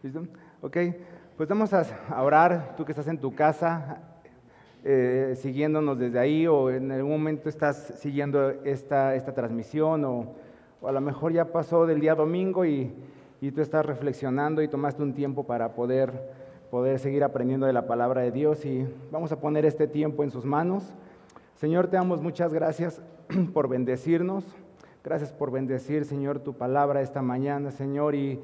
¿Listo? Ok, pues vamos a orar, tú que estás en tu casa, eh, siguiéndonos desde ahí o en algún momento estás siguiendo esta, esta transmisión o, a lo mejor ya pasó del día domingo y, y, tú estás reflexionando y tomaste un tiempo para poder, poder seguir aprendiendo de la palabra de Dios y vamos a poner este tiempo en sus manos. Señor, te damos muchas gracias por bendecirnos. Gracias por bendecir, Señor, tu palabra esta mañana, Señor, y,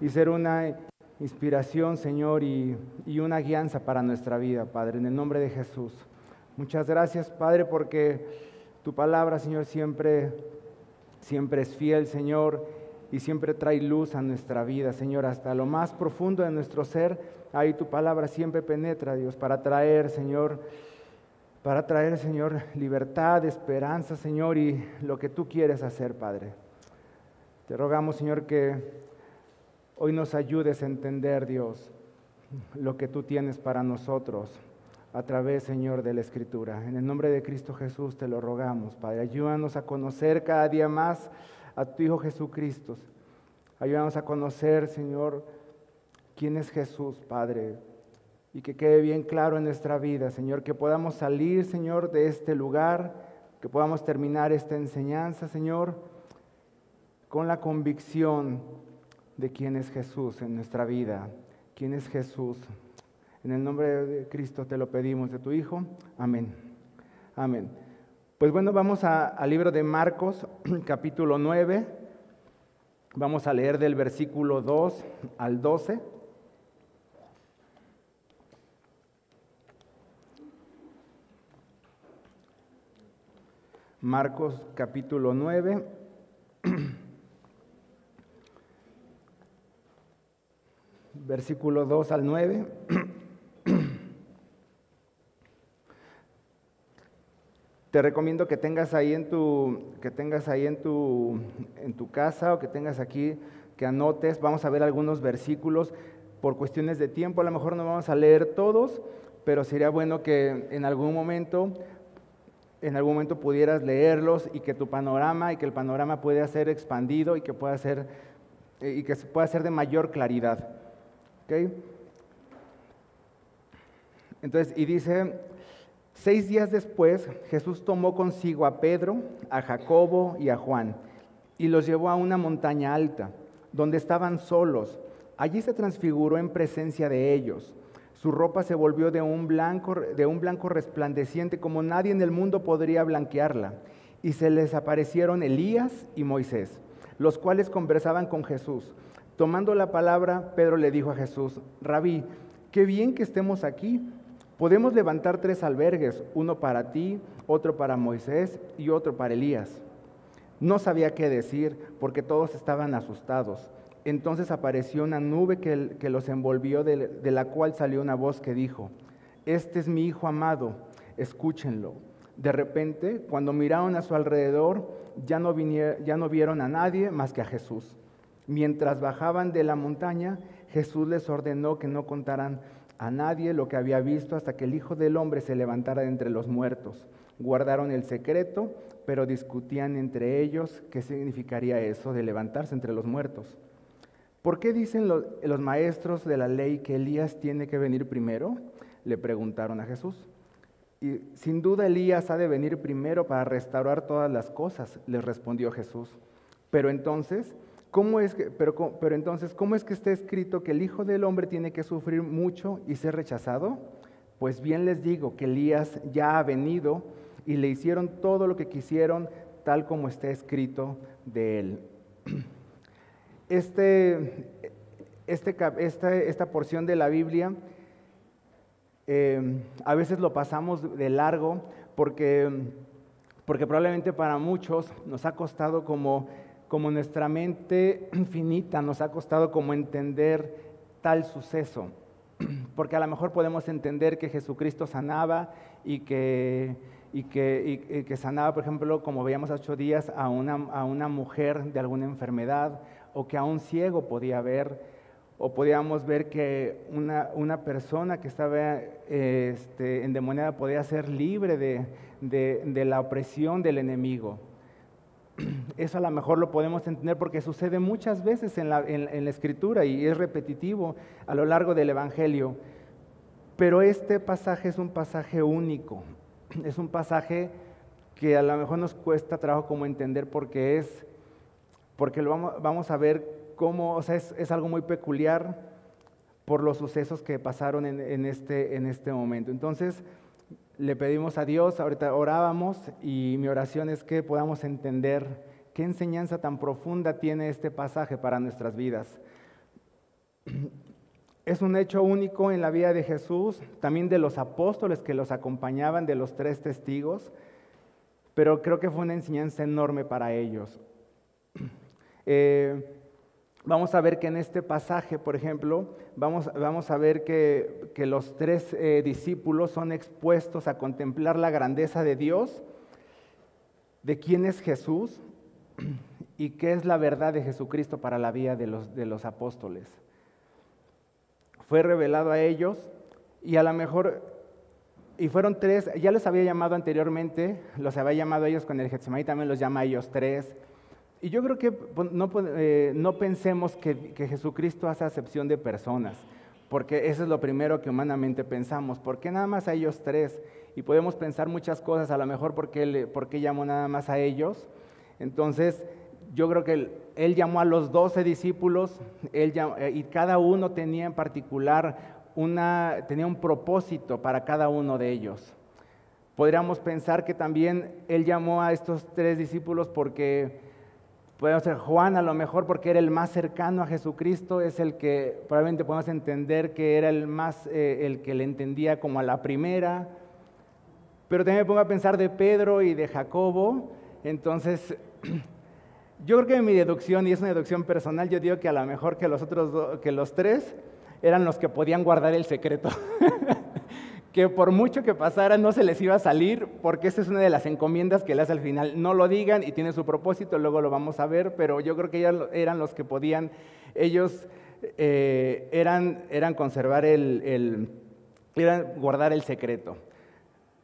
y ser una inspiración, Señor, y, una guianza para nuestra vida, Padre, en el nombre de Jesús. Muchas gracias, Padre, porque tu palabra, Señor, siempre, siempre es fiel, Señor, y siempre trae luz a nuestra vida, Señor, hasta lo más profundo de nuestro ser. Ahí tu palabra siempre penetra, Dios, para traer, Señor, para traer, Señor, libertad, esperanza, Señor, y lo que tú quieres hacer, Padre. Te rogamos, Señor, que Hoy nos ayudes a entender, Dios, lo que tú tienes para nosotros a través, Señor, de la Escritura. En el nombre de Cristo Jesús te lo rogamos, Padre. Ayúdanos a conocer cada día más a tu Hijo Jesucristo. Ayúdanos a conocer, Señor, quién es Jesús, Padre. Y que quede bien claro en nuestra vida, Señor, que podamos salir, Señor, de este lugar, que podamos terminar esta enseñanza, Señor, con la convicción de quién es Jesús en nuestra vida. ¿Quién es Jesús? En el nombre de Cristo te lo pedimos, de tu Hijo. Amén. Amén. Pues bueno, vamos al libro de Marcos, capítulo 9. Vamos a leer del versículo 2 al 12. Marcos capítulo 9. versículo 2 al 9. Te recomiendo que tengas ahí en tu, que tengas ahí en tu, en tu casa o que tengas aquí, que anotes. Vamos a ver algunos versículos. Por cuestiones de tiempo, a lo mejor no vamos a leer todos, pero sería bueno que en algún momento, en algún momento pudieras leerlos y que tu panorama y que el panorama pueda ser expandido y que pueda ser y que pueda ser de mayor claridad. Entonces, y dice, seis días después Jesús tomó consigo a Pedro, a Jacobo y a Juan y los llevó a una montaña alta, donde estaban solos. Allí se transfiguró en presencia de ellos. Su ropa se volvió de un blanco, de un blanco resplandeciente como nadie en el mundo podría blanquearla. Y se les aparecieron Elías y Moisés, los cuales conversaban con Jesús. Tomando la palabra, Pedro le dijo a Jesús, Rabí, qué bien que estemos aquí. Podemos levantar tres albergues, uno para ti, otro para Moisés y otro para Elías. No sabía qué decir porque todos estaban asustados. Entonces apareció una nube que, los envolvió, de, de, la cual salió una voz que dijo, Este es mi Hijo amado, escúchenlo. De repente, cuando miraron a su alrededor, ya no, ya no vieron a nadie más que a Jesús. Mientras bajaban de la montaña, Jesús les ordenó que no contaran a nadie lo que había visto hasta que el Hijo del Hombre se levantara de entre los muertos. Guardaron el secreto, pero discutían entre ellos qué significaría eso de levantarse entre los muertos. ¿Por qué dicen los, maestros de la ley que Elías tiene que venir primero? Le preguntaron a Jesús. Y sin duda Elías ha de venir primero para restaurar todas las cosas, les respondió Jesús. Pero entonces ¿Cómo es que, pero, pero entonces, ¿cómo es que está escrito que el Hijo del Hombre tiene que sufrir mucho y ser rechazado? Pues bien les digo que Elías ya ha venido y le hicieron todo lo que quisieron, tal como está escrito de él. Este, este, esta, esta porción de la Biblia eh, a veces lo pasamos de largo porque, porque probablemente para muchos nos ha costado como como nuestra mente finita nos ha costado como entender tal suceso. Porque a lo mejor podemos entender que Jesucristo sanaba y que, y que, que sanaba, por ejemplo, como veíamos hace ocho días, a una, a una mujer de alguna enfermedad, o que a un ciego podía ver, o podíamos ver que una, una persona que estaba este, endemoniada podía ser libre de, de la opresión del enemigo. Eso a lo mejor lo podemos entender porque sucede muchas veces en la, en la escritura y es repetitivo a lo largo del Evangelio. Pero este pasaje es un pasaje único, es un pasaje que a lo mejor nos cuesta trabajo como entender porque es, porque lo vamos, vamos a ver cómo, o sea, es, es, algo muy peculiar por los sucesos que pasaron en, en, este, en este momento. Entonces, le pedimos a Dios, ahorita orábamos y mi oración es que podamos entender qué enseñanza tan profunda tiene este pasaje para nuestras vidas. Es un hecho único en la vida de Jesús, también de los apóstoles que los acompañaban, de los tres testigos, pero creo que fue una enseñanza enorme para ellos. Eh, vamos a ver que en este pasaje, por ejemplo, vamos, vamos a ver que, que los tres eh, discípulos son expuestos a contemplar la grandeza de Dios, de quién es Jesús y qué es la verdad de Jesucristo para la vida de los, de los apóstoles fue revelado a ellos y a lo mejor, y fueron tres, ya les había llamado anteriormente, los había llamado a ellos con el Getsemaní, también los llama a ellos tres. Y yo creo que no, eh, no pensemos que, que, Jesucristo hace acepción de personas, porque eso es lo primero que humanamente pensamos. ¿Por qué nada más a ellos tres? Y podemos pensar muchas cosas, a lo mejor porque él, porque llamó nada más a ellos. Entonces, yo creo que él, llamó a los doce discípulos él eh, y cada uno tenía en particular una, tenía un propósito para cada uno de ellos. Podríamos pensar que también él llamó a estos tres discípulos porque, puede ser Juan a lo mejor porque era el más cercano a Jesucristo, es el que probablemente podemos entender que era el más, eh, el que le entendía como a la primera. Pero también me pongo a pensar de Pedro y de Jacobo, entonces Yo creo que mi deducción, y es una deducción personal, yo digo que a lo mejor que los otros que los tres eran los que podían guardar el secreto. que por mucho que pasara no se les iba a salir, porque esa es una de las encomiendas que le hace al final. No lo digan y tiene su propósito, luego lo vamos a ver, pero yo creo que ellos eran los que podían, ellos eh, eran, eran conservar el, el eran guardar el secreto.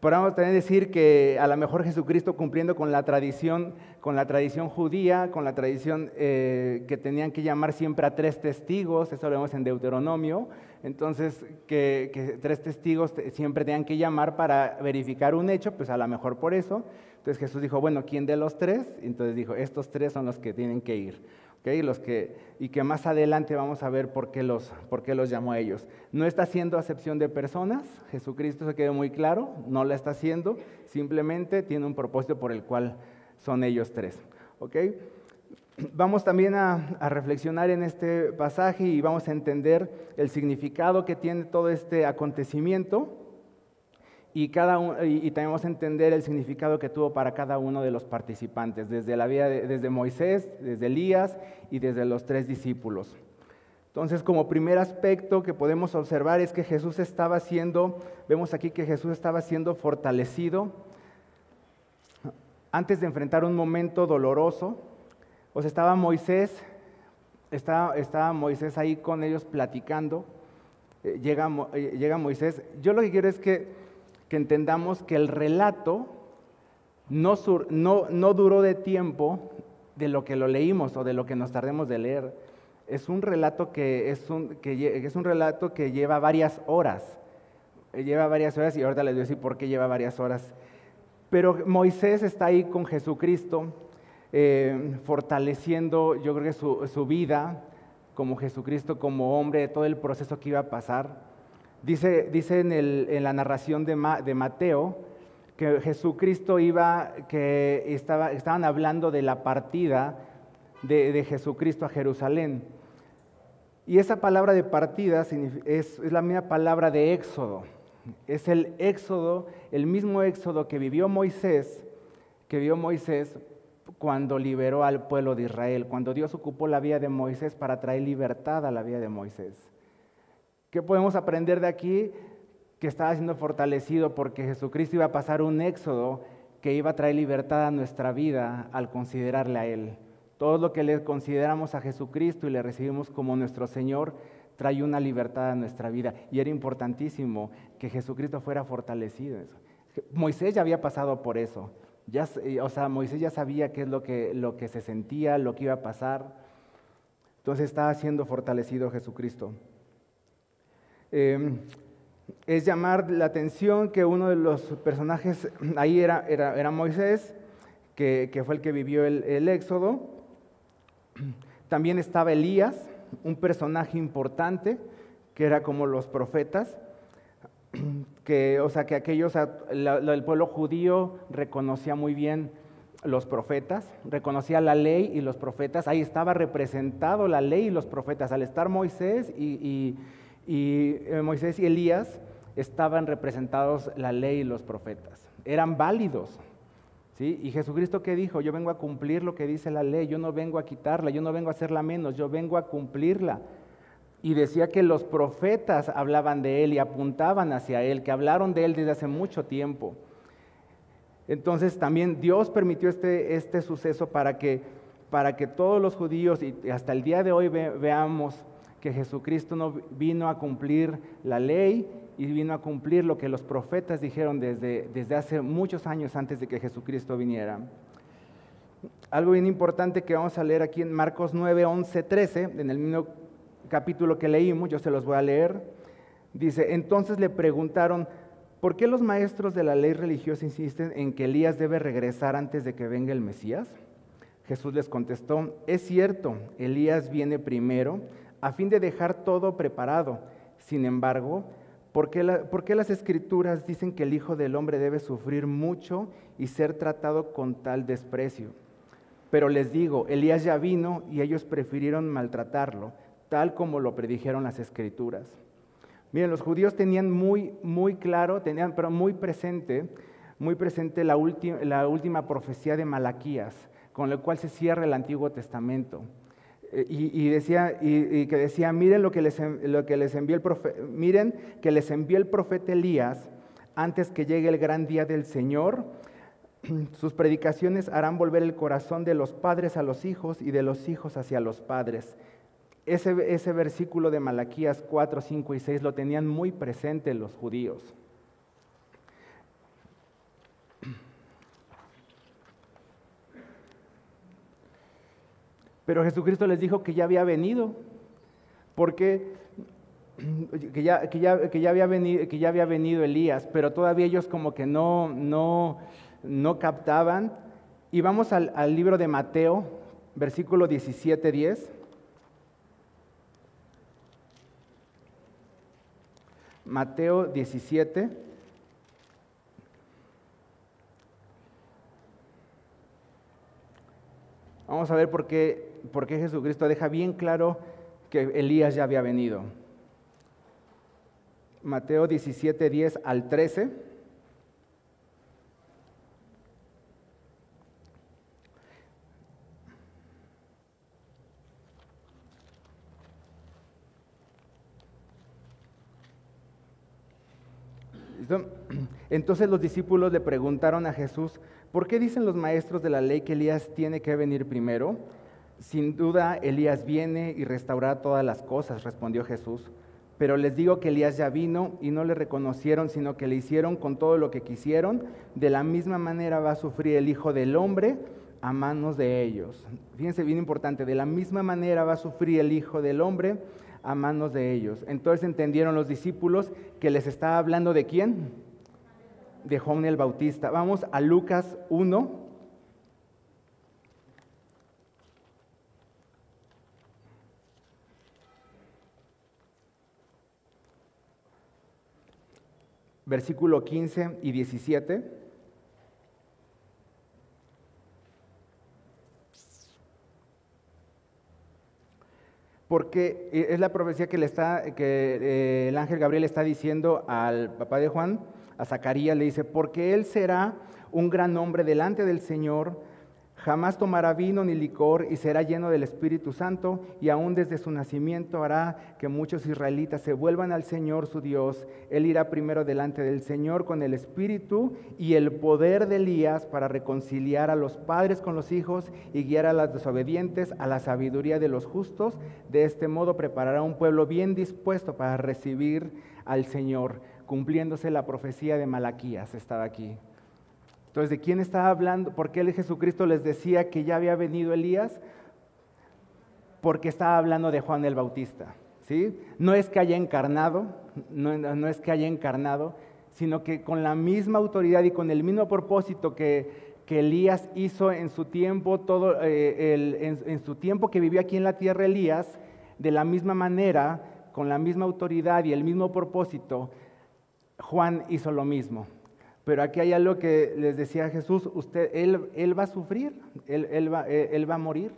Podríamos también decir que a lo mejor Jesucristo cumpliendo con la tradición, con la tradición judía, con la tradición eh, que tenían que llamar siempre a tres testigos, eso lo vemos en Deuteronomio, entonces que, tres testigos siempre tenían que llamar para verificar un hecho, pues a lo mejor por eso. Entonces Jesús dijo, bueno, ¿quién de los tres? Entonces dijo, estos tres son los que tienen que ir. Los que, y que más adelante vamos a ver por qué, los, por qué los llamó a ellos. No está haciendo acepción de personas, Jesucristo se quedó muy claro, no la está haciendo, simplemente tiene un propósito por el cual son ellos tres. Vamos también a reflexionar en este pasaje y vamos a entender el significado que tiene todo este acontecimiento y, cada y, tenemos que entender el significado que tuvo para cada uno de los participantes, desde la vida desde Moisés, desde Elías y desde los tres discípulos. Entonces, como primer aspecto que podemos observar es que Jesús estaba siendo, vemos aquí que Jesús estaba siendo fortalecido antes de enfrentar un momento doloroso. O sea, estaba Moisés, estaba, estaba Moisés ahí con ellos platicando. Eh, llega, eh, llega Moisés. Yo lo que quiero es que que entendamos que el relato no, no, duró de tiempo de lo que lo leímos o de lo que nos tardemos de leer. Es un relato que es un, que es un relato que lleva varias horas. Eh, lleva varias horas y ahorita les voy a decir por qué lleva varias horas. Pero Moisés está ahí con Jesucristo, eh, fortaleciendo, yo creo que su, su, vida como Jesucristo, como hombre, todo el proceso que iba a pasar. Dice, dice en, la narración de, Mateo que Jesucristo iba, que estaba, estaban hablando de la partida de, Jesucristo a Jerusalén. Y esa palabra de partida es, es la misma palabra de éxodo. Es el éxodo, el mismo éxodo que vivió Moisés, que vio Moisés cuando liberó al pueblo de Israel, cuando Dios ocupó la vida de Moisés para traer libertad a la vida de Moisés. ¿Qué podemos aprender de aquí? Que estaba siendo fortalecido porque Jesucristo iba a pasar un éxodo que iba a traer libertad a nuestra vida al considerarle a Él. Todo lo que le consideramos a Jesucristo y le recibimos como nuestro Señor trae una libertad a nuestra vida. Y era importantísimo que Jesucristo fuera fortalecido. Moisés ya había pasado por eso. Ya, o sea, Moisés ya sabía qué es lo que, lo que se sentía, lo que iba a pasar. Entonces estaba siendo fortalecido Jesucristo. Em, es llamar la atención que uno de los personajes ahí era, era, Moisés, que, fue el que vivió el, el éxodo. También estaba Elías, un personaje importante, que era como los profetas que, o sea, que aquellos, el pueblo judío reconocía muy bien los profetas, reconocía la ley y los profetas, ahí estaba representado la ley y los profetas, al estar Moisés y, eh, Moisés y Elías estaban representados la ley y los profetas, eran válidos. ¿sí? Y Jesucristo qué dijo, yo vengo a cumplir lo que dice la ley, yo no vengo a quitarla, yo no vengo a hacerla menos, yo vengo a cumplirla. Y decía que los profetas hablaban de él y apuntaban hacia él, que hablaron de él desde hace mucho tiempo. Entonces también Dios permitió este, este suceso para que, para que todos los judíos y hasta el día de hoy veamos que Jesucristo no vino a cumplir la ley y vino a cumplir lo que los profetas dijeron desde, desde hace muchos años antes de que Jesucristo viniera. Algo bien importante que vamos a leer aquí en Marcos 9, 11, 13, en el mismo capítulo que leímos, yo se los voy a leer, dice, entonces le preguntaron, ¿por qué los maestros de la ley religiosa insisten en que Elías debe regresar antes de que venga el Mesías? Jesús les contestó, es cierto, Elías viene primero a fin de dejar todo preparado. Sin embargo, ¿por qué, ¿por qué, las escrituras dicen que el Hijo del Hombre debe sufrir mucho y ser tratado con tal desprecio? Pero les digo, Elías ya vino y ellos prefirieron maltratarlo tal como lo predijeron las escrituras. Miren, los judíos tenían muy, muy claro, tenían, pero muy presente, muy presente la, la última profecía de Malaquías, con la cual se cierra el Antiguo Testamento. Eh, y, decía, y, que decía, miren lo que les, lo que les envió el profeta, miren que les envió el profeta Elías antes que llegue el gran día del Señor. Sus predicaciones harán volver el corazón de los padres a los hijos y de los hijos hacia los padres ese, versículo de Malaquías 4, 5 y 6 lo tenían muy presente los judíos. Pero Jesucristo les dijo que ya había venido, porque que ya, que ya, había, venido, que ya había venido Elías, pero todavía ellos como que no, no, no captaban. Y vamos al, al libro de Mateo, versículo 17, 10. Mateo 17. Vamos a ver por qué, por qué Jesucristo deja bien claro que Elías ya había venido. Mateo 17, 10 al 13. Entonces los discípulos le preguntaron a Jesús, ¿por qué dicen los maestros de la ley que Elías tiene que venir primero? Sin duda, Elías viene y restaurará todas las cosas, respondió Jesús. Pero les digo que Elías ya vino y no le reconocieron, sino que le hicieron con todo lo que quisieron. De la misma manera va a sufrir el Hijo del Hombre a manos de ellos. Fíjense bien importante, de la misma manera va a sufrir el Hijo del Hombre a manos de ellos. Entonces entendieron los discípulos que les estaba hablando de quién? De Juan el Bautista. Vamos a Lucas 1. Versículo 15 y 17. porque eh, es la profecía que, le está, que eh, el ángel Gabriel está diciendo al papá de Juan, a Zacarías, le dice, porque él será un gran hombre delante del Señor, Jamás tomará vino ni licor y será lleno del Espíritu Santo y aún desde su nacimiento hará que muchos israelitas se vuelvan al Señor su Dios. Él irá primero delante del Señor con el Espíritu y el poder de Elías para reconciliar a los padres con los hijos y guiar a los desobedientes a la sabiduría de los justos. De este modo preparará un pueblo bien dispuesto para recibir al Señor, cumpliéndose la profecía de Malaquías. Estaba aquí. Entonces, ¿de quién estaba hablando? ¿Por qué el Jesucristo les decía que ya había venido Elías? Porque estaba hablando de Juan el Bautista. ¿sí? No es que haya encarnado, no, es que haya encarnado, sino que con la misma autoridad y con el mismo propósito que, Elías hizo en su tiempo, todo, eh, el, en su tiempo que vivió aquí en la tierra Elías, de la misma manera, con la misma autoridad y el mismo propósito, Juan hizo lo mismo. Pero aquí hay algo que les decía Jesús, usted, él, él va a sufrir, él, él, va, él, va, a morir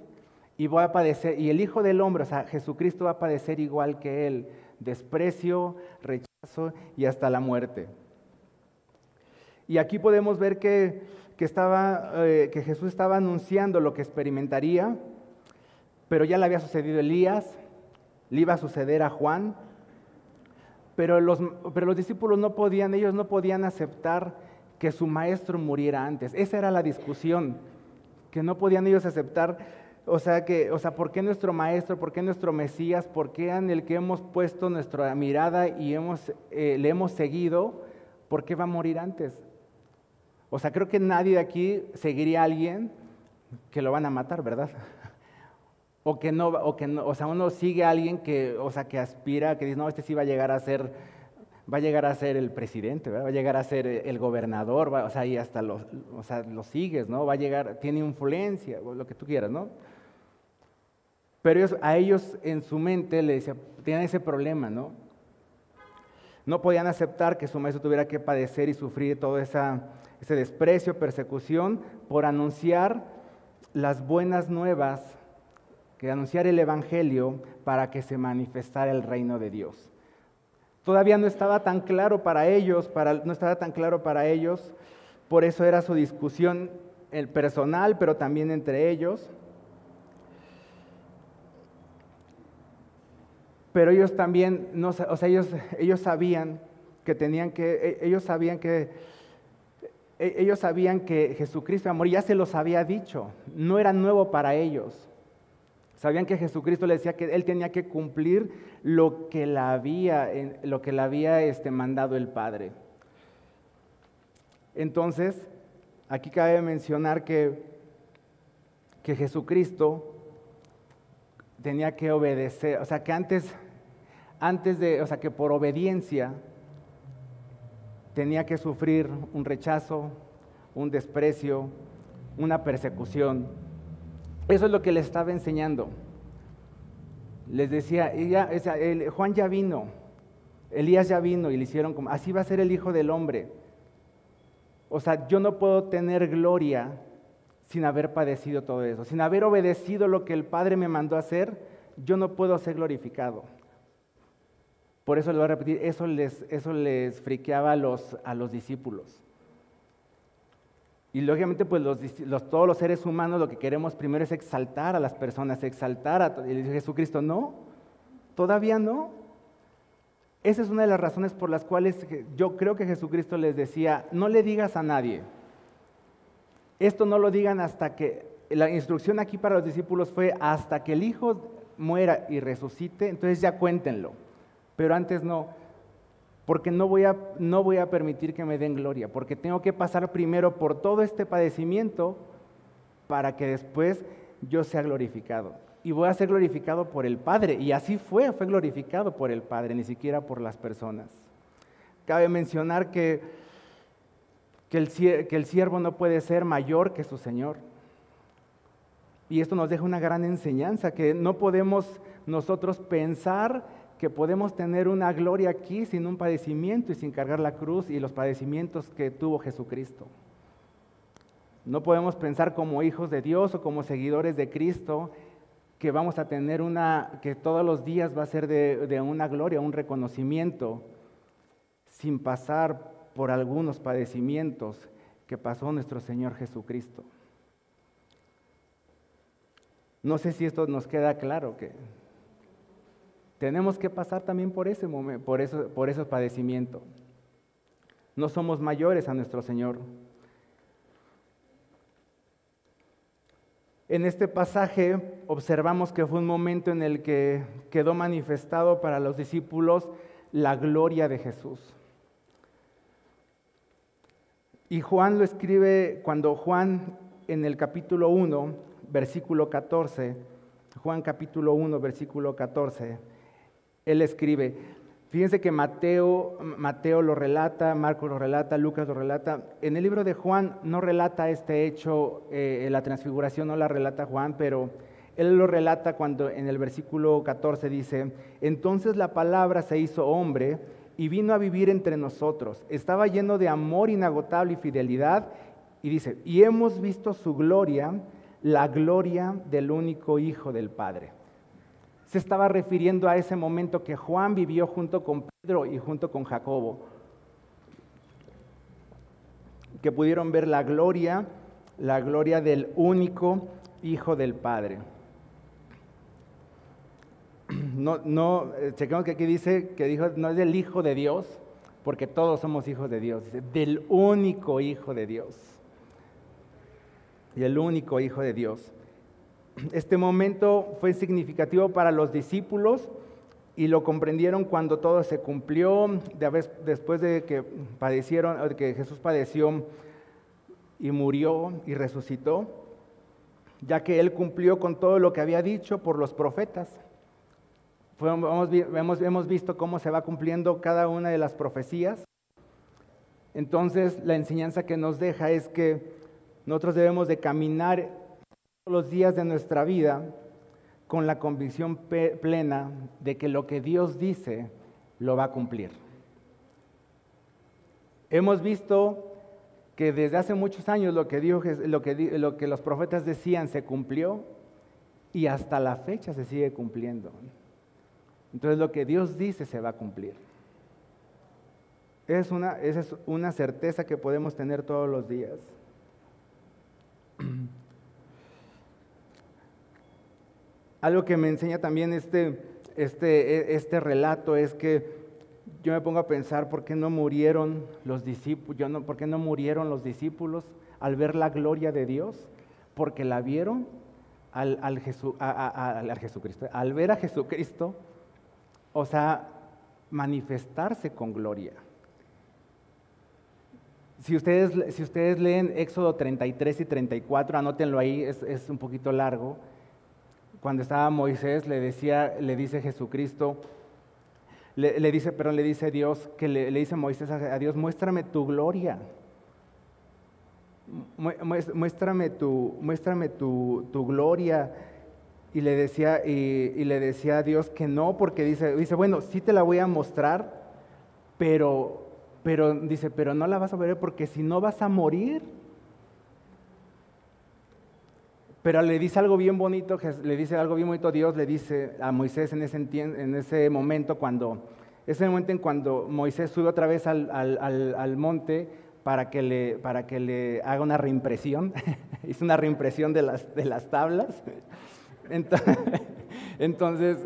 y va a padecer, y el Hijo del Hombre, o sea, Jesucristo va a padecer igual que él, desprecio, rechazo y hasta la muerte. Y aquí podemos ver que que, estaba, eh, que Jesús estaba anunciando lo que experimentaría, pero ya le había sucedido a Elías, le iba a suceder a Juan, pero los, pero los discípulos no podían, ellos no podían aceptar que su maestro muriera antes. Esa era la discusión, que no podían ellos aceptar, o sea, que, o sea, ¿por qué nuestro maestro, por qué nuestro Mesías, por qué en el que hemos puesto nuestra mirada y hemos, eh, le hemos seguido, por qué va a morir antes? O sea, creo que nadie de aquí seguiría a alguien que lo van a matar, ¿verdad? O que no, o que no, o sea, uno sigue a alguien que, o sea, que aspira, que dice, no, este sí va a llegar a ser, va a llegar a ser el presidente, va a llegar a ser el gobernador, o sea, y hasta lo, o sea, lo sigues, ¿no? Va a llegar, tiene influencia, lo que tú quieras, ¿no? Pero a ellos en su mente le decía, tienen ese problema, ¿no? No podían aceptar que su maestro tuviera que padecer y sufrir toda esa ese desprecio, persecución, por anunciar las buenas nuevas, que anunciar el Evangelio para que se manifestara el reino de Dios. Todavía no estaba tan claro para ellos, no estaba tan claro para ellos, por eso era su discusión el personal, pero también entre ellos. Pero ellos también, o sea, ellos, ellos sabían que tenían que, e, ellos sabían que e, ellos sabían que Jesucristo, amor, ya se los había dicho, no era nuevo para ellos. Sabían que Jesucristo le decía que él tenía que cumplir lo que le había, lo que le había este, mandado el Padre. Entonces, aquí cabe mencionar que, que Jesucristo tenía que obedecer, o sea, que antes, antes de, o sea, que por obediencia, tenía que sufrir un rechazo, un desprecio, una persecución. Eso es lo que les estaba enseñando. Les decía, Juan ya vino, Elías ya vino y le hicieron como, así va a ser el Hijo del Hombre. O sea, yo no puedo tener gloria sin haber padecido todo eso, sin haber obedecido lo que el Padre me mandó a hacer, yo no puedo ser glorificado. Por eso le voy a repetir, eso les, eso les friqueaba a los, a los discípulos. Y lógicamente, pues todos los seres humanos lo que queremos primero es exaltar a las personas, exaltar a y Jesucristo. No, todavía no. Esa es una de las razones por las cuales yo creo que Jesucristo les decía, no le digas a nadie. Esto no lo digan hasta que, la instrucción aquí para los discípulos fue hasta que el Hijo muera y resucite, entonces ya cuéntenlo pero antes no, porque no voy, a, no voy a permitir que me den gloria, porque tengo que pasar primero por todo este padecimiento para que después yo sea glorificado. Y voy a ser glorificado por el Padre. Y así fue, fue glorificado por el Padre, ni siquiera por las personas. Cabe mencionar que, que, el, que el siervo no puede ser mayor que su Señor. Y esto nos deja una gran enseñanza, que no podemos nosotros pensar que podemos tener una gloria aquí sin un padecimiento y sin cargar la cruz y los padecimientos que tuvo Jesucristo. No podemos pensar como hijos de Dios o como seguidores de Cristo que vamos a tener una, que todos los días va a ser de, de una gloria, un reconocimiento, sin pasar por algunos padecimientos que pasó nuestro Señor Jesucristo. No sé si esto nos queda claro, que tenemos que pasar también por ese momento, por, eso, por esos padecimientos. No somos mayores a nuestro Señor. En este pasaje observamos que fue un momento en el que quedó manifestado para los discípulos la gloria de Jesús. Y Juan lo escribe cuando Juan en el capítulo 1, versículo 14, Juan capítulo 1, versículo 14, él escribe, fíjense que Mateo, Mateo lo relata, Marcos lo relata, Lucas lo relata. En el libro de Juan no relata este hecho, eh, la transfiguración no la relata Juan, pero él lo relata cuando en el versículo 14 dice, entonces la palabra se hizo hombre y vino a vivir entre nosotros. Estaba lleno de amor inagotable y fidelidad. Y dice, y hemos visto su gloria, la gloria del único Hijo del Padre. Se estaba refiriendo a ese momento que Juan vivió junto con Pedro y junto con Jacobo, que pudieron ver la gloria, la gloria del único Hijo del Padre no, no, chequemos que aquí dice que dijo, no es del Hijo de Dios, porque todos somos hijos de Dios, del único Hijo de Dios. Y el único Hijo de Dios. Este momento fue significativo para los discípulos y lo comprendieron cuando todo se cumplió, después de que padecieron, de que Jesús padeció y murió y resucitó, ya que él cumplió con todo lo que había dicho por los profetas hemos, visto cómo se va cumpliendo cada una de las profecías. Entonces, la enseñanza que nos deja es que nosotros debemos de caminar los días de nuestra vida con la convicción plena de que lo que Dios dice lo va a cumplir. Hemos visto que desde hace muchos años lo que, lo que, lo que los profetas decían se cumplió y hasta la fecha se sigue cumpliendo. Entonces lo que Dios dice se va a cumplir. Es una, esa es una certeza que podemos tener todos los días. Algo que me enseña también este, este, este relato es que yo me pongo a pensar por qué no murieron los discípulos, no, por qué no murieron los discípulos al ver la gloria de Dios, porque la vieron al, al, al Jesucristo, al ver a Jesucristo o sea, manifestarse con gloria. Si ustedes, si ustedes leen Éxodo 33 y 34, anótenlo ahí, es, un poquito largo. Cuando estaba Moisés, le, decía, le dice Jesucristo, le, dice, pero le dice Dios, que le, dice Moisés a, Dios, muéstrame tu gloria. Muéstrame tu, muéstrame tu, tu gloria y le decía, y, le decía a Dios que no, porque dice, dice, bueno, sí te la voy a mostrar, pero, pero dice, pero no la vas a ver porque si no vas a morir. Pero le dice algo bien bonito, le dice algo bien bonito Dios, le dice a Moisés en ese, en ese momento, cuando, ese momento en cuando Moisés sube otra vez al, al monte para que, le, para que le haga una reimpresión, hizo una reimpresión de las, de las tablas. Entonces,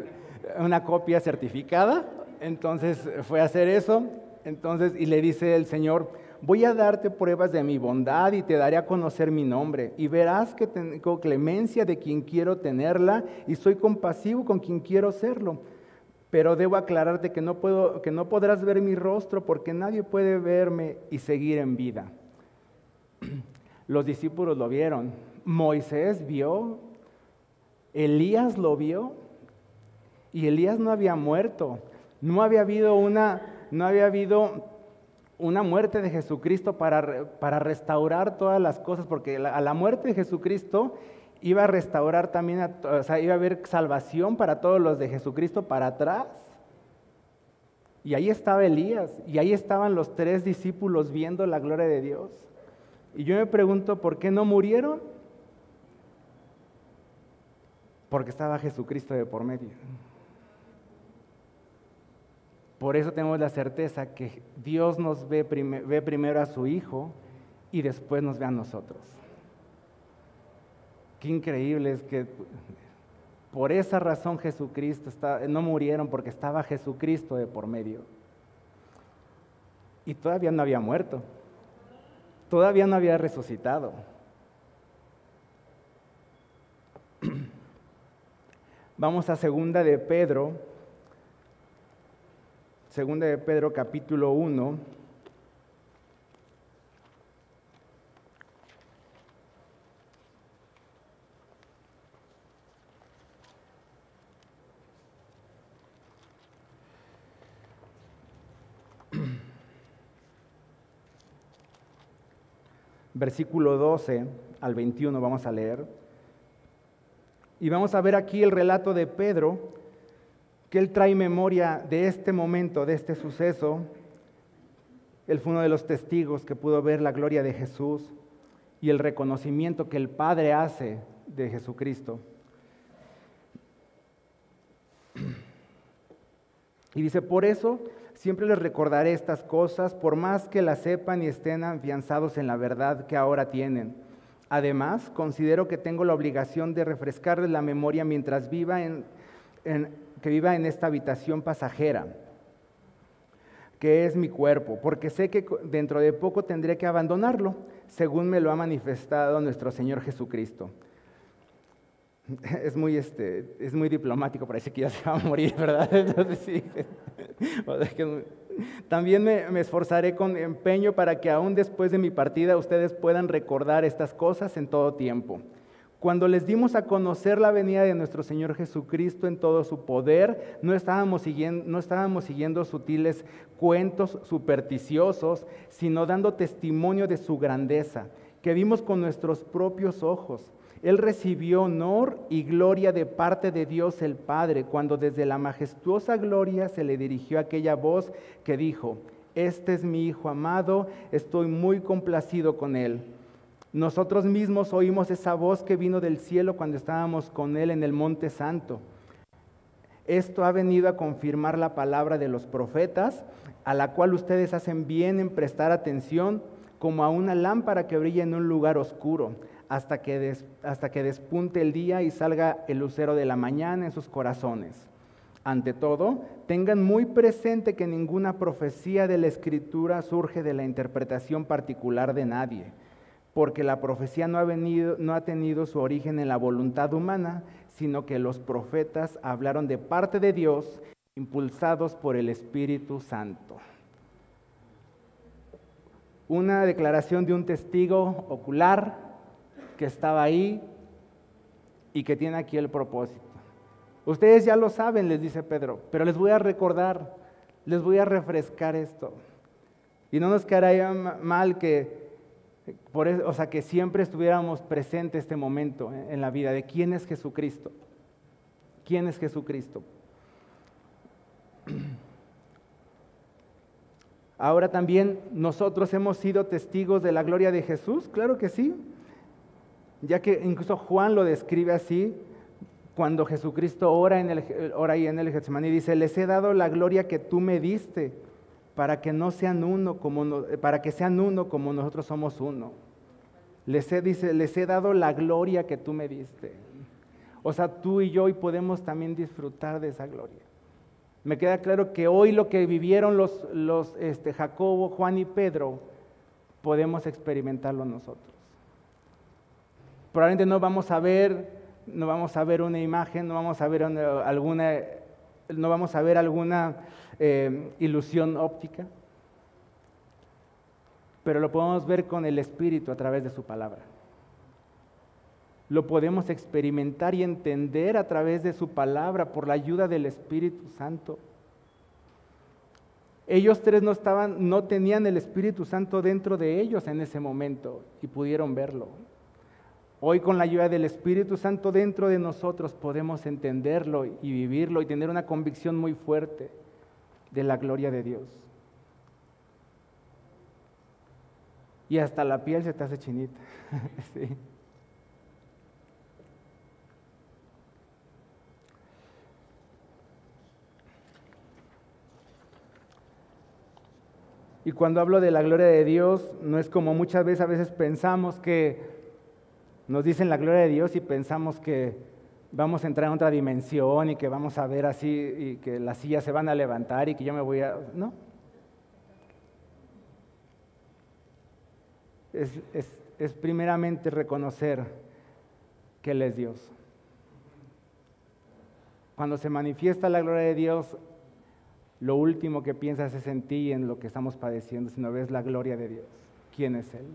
una copia certificada. Entonces fue a hacer eso. Entonces, y le dice el Señor, voy a darte pruebas de mi bondad y te daré a conocer mi nombre. Y verás que tengo clemencia de quien quiero tenerla y soy compasivo con quien quiero serlo. Pero debo aclararte que no, puedo, que no podrás ver mi rostro porque nadie puede verme y seguir en vida. Los discípulos lo vieron. Moisés vio Elías lo vio y Elías no había muerto. No había habido una, no había habido una muerte de Jesucristo para, para restaurar todas las cosas, porque a la muerte de Jesucristo iba a restaurar también, o sea, iba a haber salvación para todos los de Jesucristo para atrás. Y ahí estaba Elías, y ahí estaban los tres discípulos viendo la gloria de Dios. Y yo me pregunto, ¿por qué no murieron? Porque estaba Jesucristo de por medio. Por eso tenemos la certeza que Dios nos ve, ve primero a su Hijo y después nos ve a nosotros. Qué increíble es que por esa razón Jesucristo no murieron porque estaba Jesucristo de por medio. Y todavía no había muerto. Todavía no había resucitado. Vamos a segunda de Pedro, Segunda de Pedro capítulo 1. Versículo 12 al 21 vamos a leer. Y vamos a ver aquí el relato de Pedro que él trae memoria de este momento, de este suceso. Él fue uno de los testigos que pudo ver la gloria de Jesús y el reconocimiento que el Padre hace de Jesucristo. Y dice, por eso siempre les recordaré estas cosas, por más que las sepan y estén afianzados en la verdad que ahora tienen. Además, considero que tengo la obligación de refrescarles la memoria mientras viva en, que viva en esta habitación pasajera, que es mi cuerpo, porque sé que dentro de poco tendré que abandonarlo, según me lo ha manifestado nuestro Señor Jesucristo. es muy, este, es muy diplomático, parece que ya se va a morir, ¿verdad? También me, me, esforzaré con empeño para que aún después de mi partida ustedes puedan recordar estas cosas en todo tiempo. Cuando les dimos a conocer la venida de nuestro Señor Jesucristo en todo su poder, no estábamos siguiendo, no estábamos siguiendo sutiles cuentos supersticiosos, sino dando testimonio de su grandeza, que vimos con nuestros propios ojos él recibió honor y gloria de parte de Dios el Padre cuando desde la majestuosa gloria se le dirigió aquella voz que dijo, este es mi Hijo amado, estoy muy complacido con él. Nosotros mismos oímos esa voz que vino del cielo cuando estábamos con él en el Monte Santo. Esto ha venido a confirmar la palabra de los profetas, a la cual ustedes hacen bien en prestar atención como a una lámpara que brilla en un lugar oscuro hasta que, hasta que despunte el día y salga el lucero de la mañana en sus corazones. Ante todo, tengan muy presente que ninguna profecía de la Escritura surge de la interpretación particular de nadie, porque la profecía no ha, tenido su origen en la voluntad humana, sino que los profetas hablaron de parte de Dios, impulsados por el Espíritu Santo. Una declaración de un testigo ocular que estaba ahí y que tiene aquí el propósito. Ustedes ya lo saben, les dice Pedro, pero les voy a recordar, les voy a refrescar esto. Y no nos quedaría mal que, por o sea, que siempre estuviéramos presentes este momento en la vida de quién es Jesucristo. ¿Quién es Jesucristo? Ahora también nosotros hemos sido testigos de la gloria de Jesús, claro que sí ya que incluso Juan lo describe así, cuando Jesucristo ora, en el, ora ahí en el Getsemaní, dice, les he dado la gloria que tú me diste, para que no sean uno como, para que sean uno como nosotros somos uno. Les he, dice, les he dado la gloria que tú me diste. O sea, tú y yo hoy podemos también disfrutar de esa gloria. Me queda claro que hoy lo que vivieron los, los este, Jacobo, Juan y Pedro, podemos experimentarlo nosotros. Probablemente no vamos a ver, no vamos a ver una imagen, no vamos a ver alguna, no vamos a ver alguna eh, ilusión óptica, pero lo podemos ver con el Espíritu a través de su palabra. Lo podemos experimentar y entender a través de su palabra por la ayuda del Espíritu Santo. Ellos tres no estaban, no tenían el Espíritu Santo dentro de ellos en ese momento y pudieron verlo. Hoy con la ayuda del Espíritu Santo dentro de nosotros podemos entenderlo y vivirlo y tener una convicción muy fuerte de la gloria de Dios. Y hasta la piel se te hace chinita. Y cuando hablo de la gloria de Dios, no es como muchas veces a veces pensamos que nos dicen la gloria de Dios y pensamos que vamos a entrar en otra dimensión y que vamos a ver así y que las sillas se van a levantar y que yo me voy a... No. Es, es primeramente reconocer que Él es Dios. Cuando se manifiesta la gloria de Dios, lo último que piensas es en ti y en lo que estamos padeciendo, sino ves la gloria de Dios. ¿Quién es Él?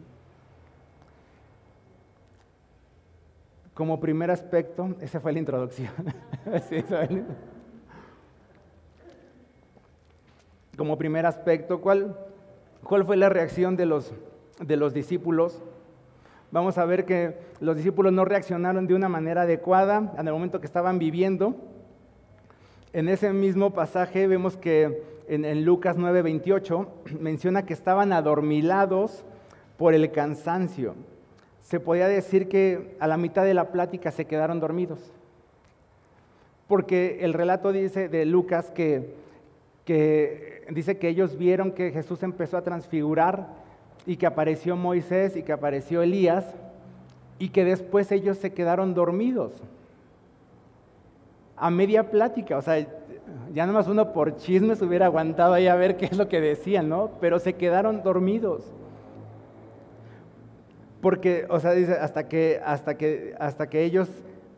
Como primer aspecto, esa fue la introducción. Como primer aspecto, ¿cuál, ¿cuál fue la reacción de los, de los discípulos vamos a ver que los discípulos no reaccionaron de una manera adecuada en el momento que estaban viviendo. En ese mismo pasaje vemos que en, en Lucas 9:28 menciona que estaban adormilados por el cansancio. Se podía decir que a la mitad de la plática se quedaron dormidos. Porque el relato dice de Lucas que, que dice que ellos vieron que Jesús empezó a transfigurar y que apareció Moisés y que apareció Elías y que después ellos se quedaron dormidos a media plática, o sea, ya nada más uno por chismes hubiera aguantado ahí a ver qué es lo que decían, ¿no? Pero se quedaron dormidos. Porque, o sea, dice, hasta que, hasta que, hasta que ellos,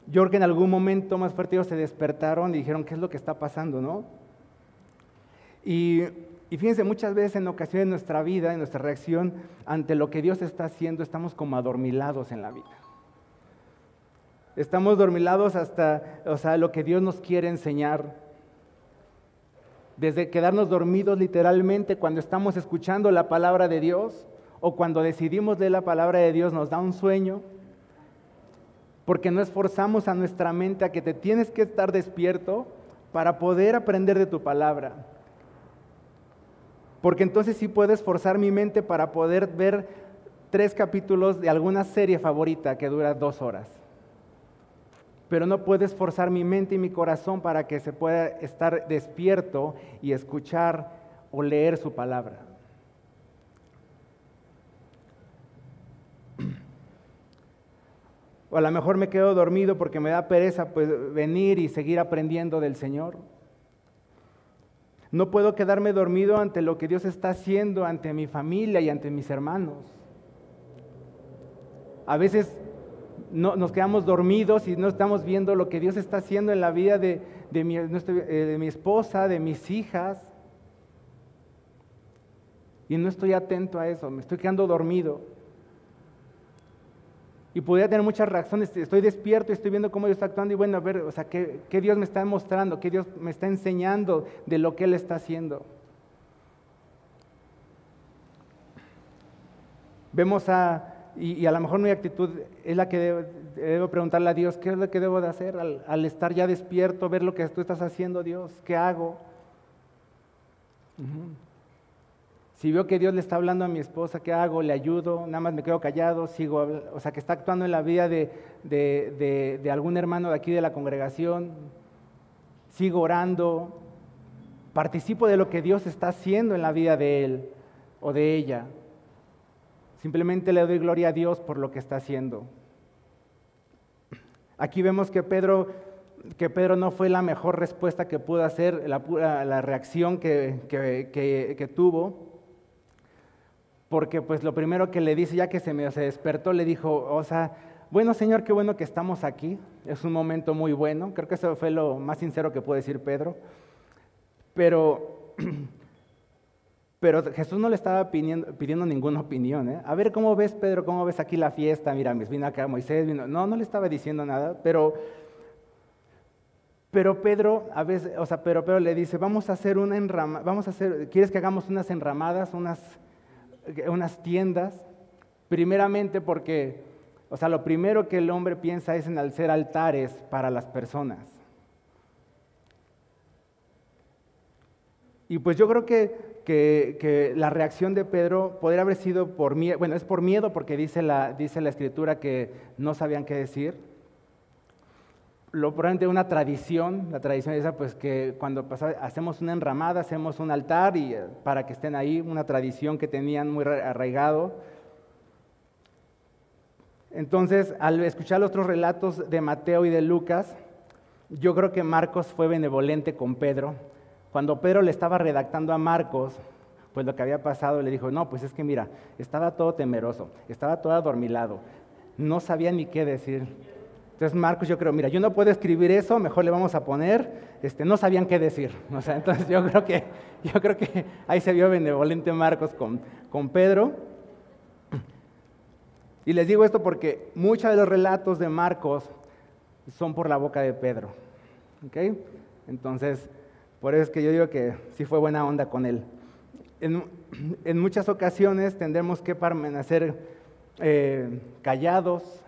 yo creo que en algún momento más fuerte ellos se despertaron y dijeron, ¿qué es lo que está pasando, no? Y y fíjense, muchas veces en ocasiones en nuestra vida, en nuestra reacción ante lo que Dios está haciendo, estamos como adormilados en la vida. Estamos dormilados hasta, o sea, lo que Dios nos quiere enseñar. Desde quedarnos dormidos literalmente cuando estamos escuchando la palabra de Dios o cuando decidimos leer la palabra de Dios nos da un sueño. Porque no esforzamos a nuestra mente a que te tienes que estar despierto para poder aprender de tu palabra. Porque entonces sí puedo esforzar mi mente para poder ver tres capítulos de alguna serie favorita que dura dos horas. Pero no puedo esforzar mi mente y mi corazón para que se pueda estar despierto y escuchar o leer su palabra. O a lo mejor me quedo dormido porque me da pereza pues, venir y seguir aprendiendo del Señor. No puedo quedarme dormido ante lo que Dios está haciendo, ante mi familia y ante mis hermanos. A veces no, nos quedamos dormidos y no estamos viendo lo que Dios está haciendo en la vida de, eh, de mi esposa, de mis hijas. Y no estoy atento a eso, me estoy quedando dormido. Y podría tener muchas reacciones. Estoy despierto y estoy viendo cómo Dios está actuando y bueno, a ver, o sea, ¿qué, Dios me está mostrando? ¿Qué Dios me está enseñando de lo que Él está haciendo? Vemos a, y, a lo mejor mi actitud es la que debo, preguntarle a Dios, ¿qué es lo que debo de hacer al, estar ya despierto, ver lo que tú estás haciendo, Dios? ¿Qué hago? Si veo que Dios le está hablando a mi esposa, ¿qué hago? ¿Le ayudo? ¿Nada más me quedo callado? ¿Sigo? O sea, que está actuando en la vida de, algún hermano de aquí de la congregación. ¿Sigo orando? ¿Participo de lo que Dios está haciendo en la vida de él o de ella? Simplemente le doy gloria a Dios por lo que está haciendo. Aquí vemos que Pedro, que Pedro no fue la mejor respuesta que pudo hacer, la, la reacción que, que tuvo porque pues lo primero que le dice, ya que se se despertó, le dijo, o sea, bueno Señor, qué bueno que estamos aquí, es un momento muy bueno, creo que eso fue lo más sincero que puede decir Pedro, pero, pero Jesús no le estaba pidiendo, ninguna opinión, ¿eh? a ver cómo ves Pedro, cómo ves aquí la fiesta, mira, vino acá Moisés, vino, no, no le estaba diciendo nada, pero... Pero Pedro, a veces, o sea, pero Pedro le dice, vamos a hacer una enramada, vamos a hacer, ¿quieres que hagamos unas enramadas, unas unas tiendas, primeramente porque, o sea, lo primero que el hombre piensa es en hacer altares para las personas. Y pues yo creo que, que, la reacción de Pedro podría haber sido por miedo, bueno, es por miedo porque dice la, dice la escritura que no sabían qué decir lo probablemente una tradición, la tradición esa, pues que cuando hacemos una enramada, hacemos un altar y eh, para que estén ahí, una tradición que tenían muy arraigado. Entonces, al escuchar los otros relatos de Mateo y de Lucas, yo creo que Marcos fue benevolente con Pedro. Cuando Pedro le estaba redactando a Marcos, pues lo que había pasado, le dijo, no, pues es que mira, estaba todo temeroso, estaba todo adormilado, no sabía ni qué decir. Entonces Marcos yo creo, mira, yo no puedo escribir eso, mejor le vamos a poner, este, no sabían qué decir. O sea, entonces yo creo que, yo creo que ahí se vio benevolente Marcos con, con Pedro. Y les digo esto porque muchos de los relatos de Marcos son por la boca de Pedro. ¿ok? Entonces, por eso es que yo digo que sí fue buena onda con él. En, en muchas ocasiones tendremos que permanecer eh, callados,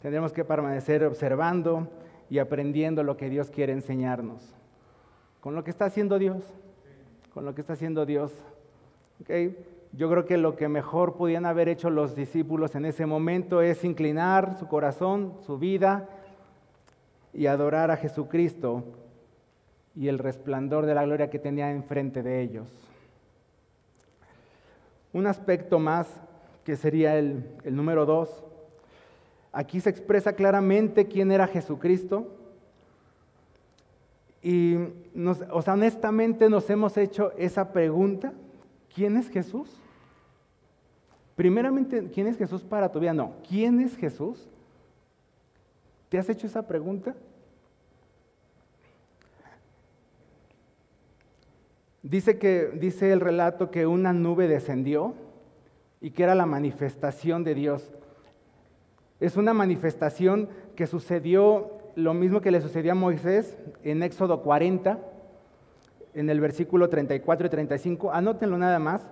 tendremos que permanecer observando y aprendiendo lo que Dios quiere enseñarnos. Con lo que está haciendo Dios, con lo que está haciendo Dios. Yo creo que lo que mejor podían haber hecho los discípulos en ese momento es inclinar su corazón, su vida y adorar a Jesucristo y el resplandor de la gloria que tenía enfrente de ellos. Un aspecto más que sería el, el número dos Aquí se expresa claramente quién era Jesucristo. Y nos, honestamente nos hemos hecho esa pregunta, ¿quién es Jesús? Primeramente, ¿quién es Jesús para tu vida? No, ¿quién es Jesús? ¿Te has hecho esa pregunta? Dice que dice el relato que una nube descendió y que era la manifestación de Dios. Es una manifestación que sucedió lo mismo que le sucedió a Moisés en Éxodo 40, en el versículo 34 y 35. Anótenlo nada más.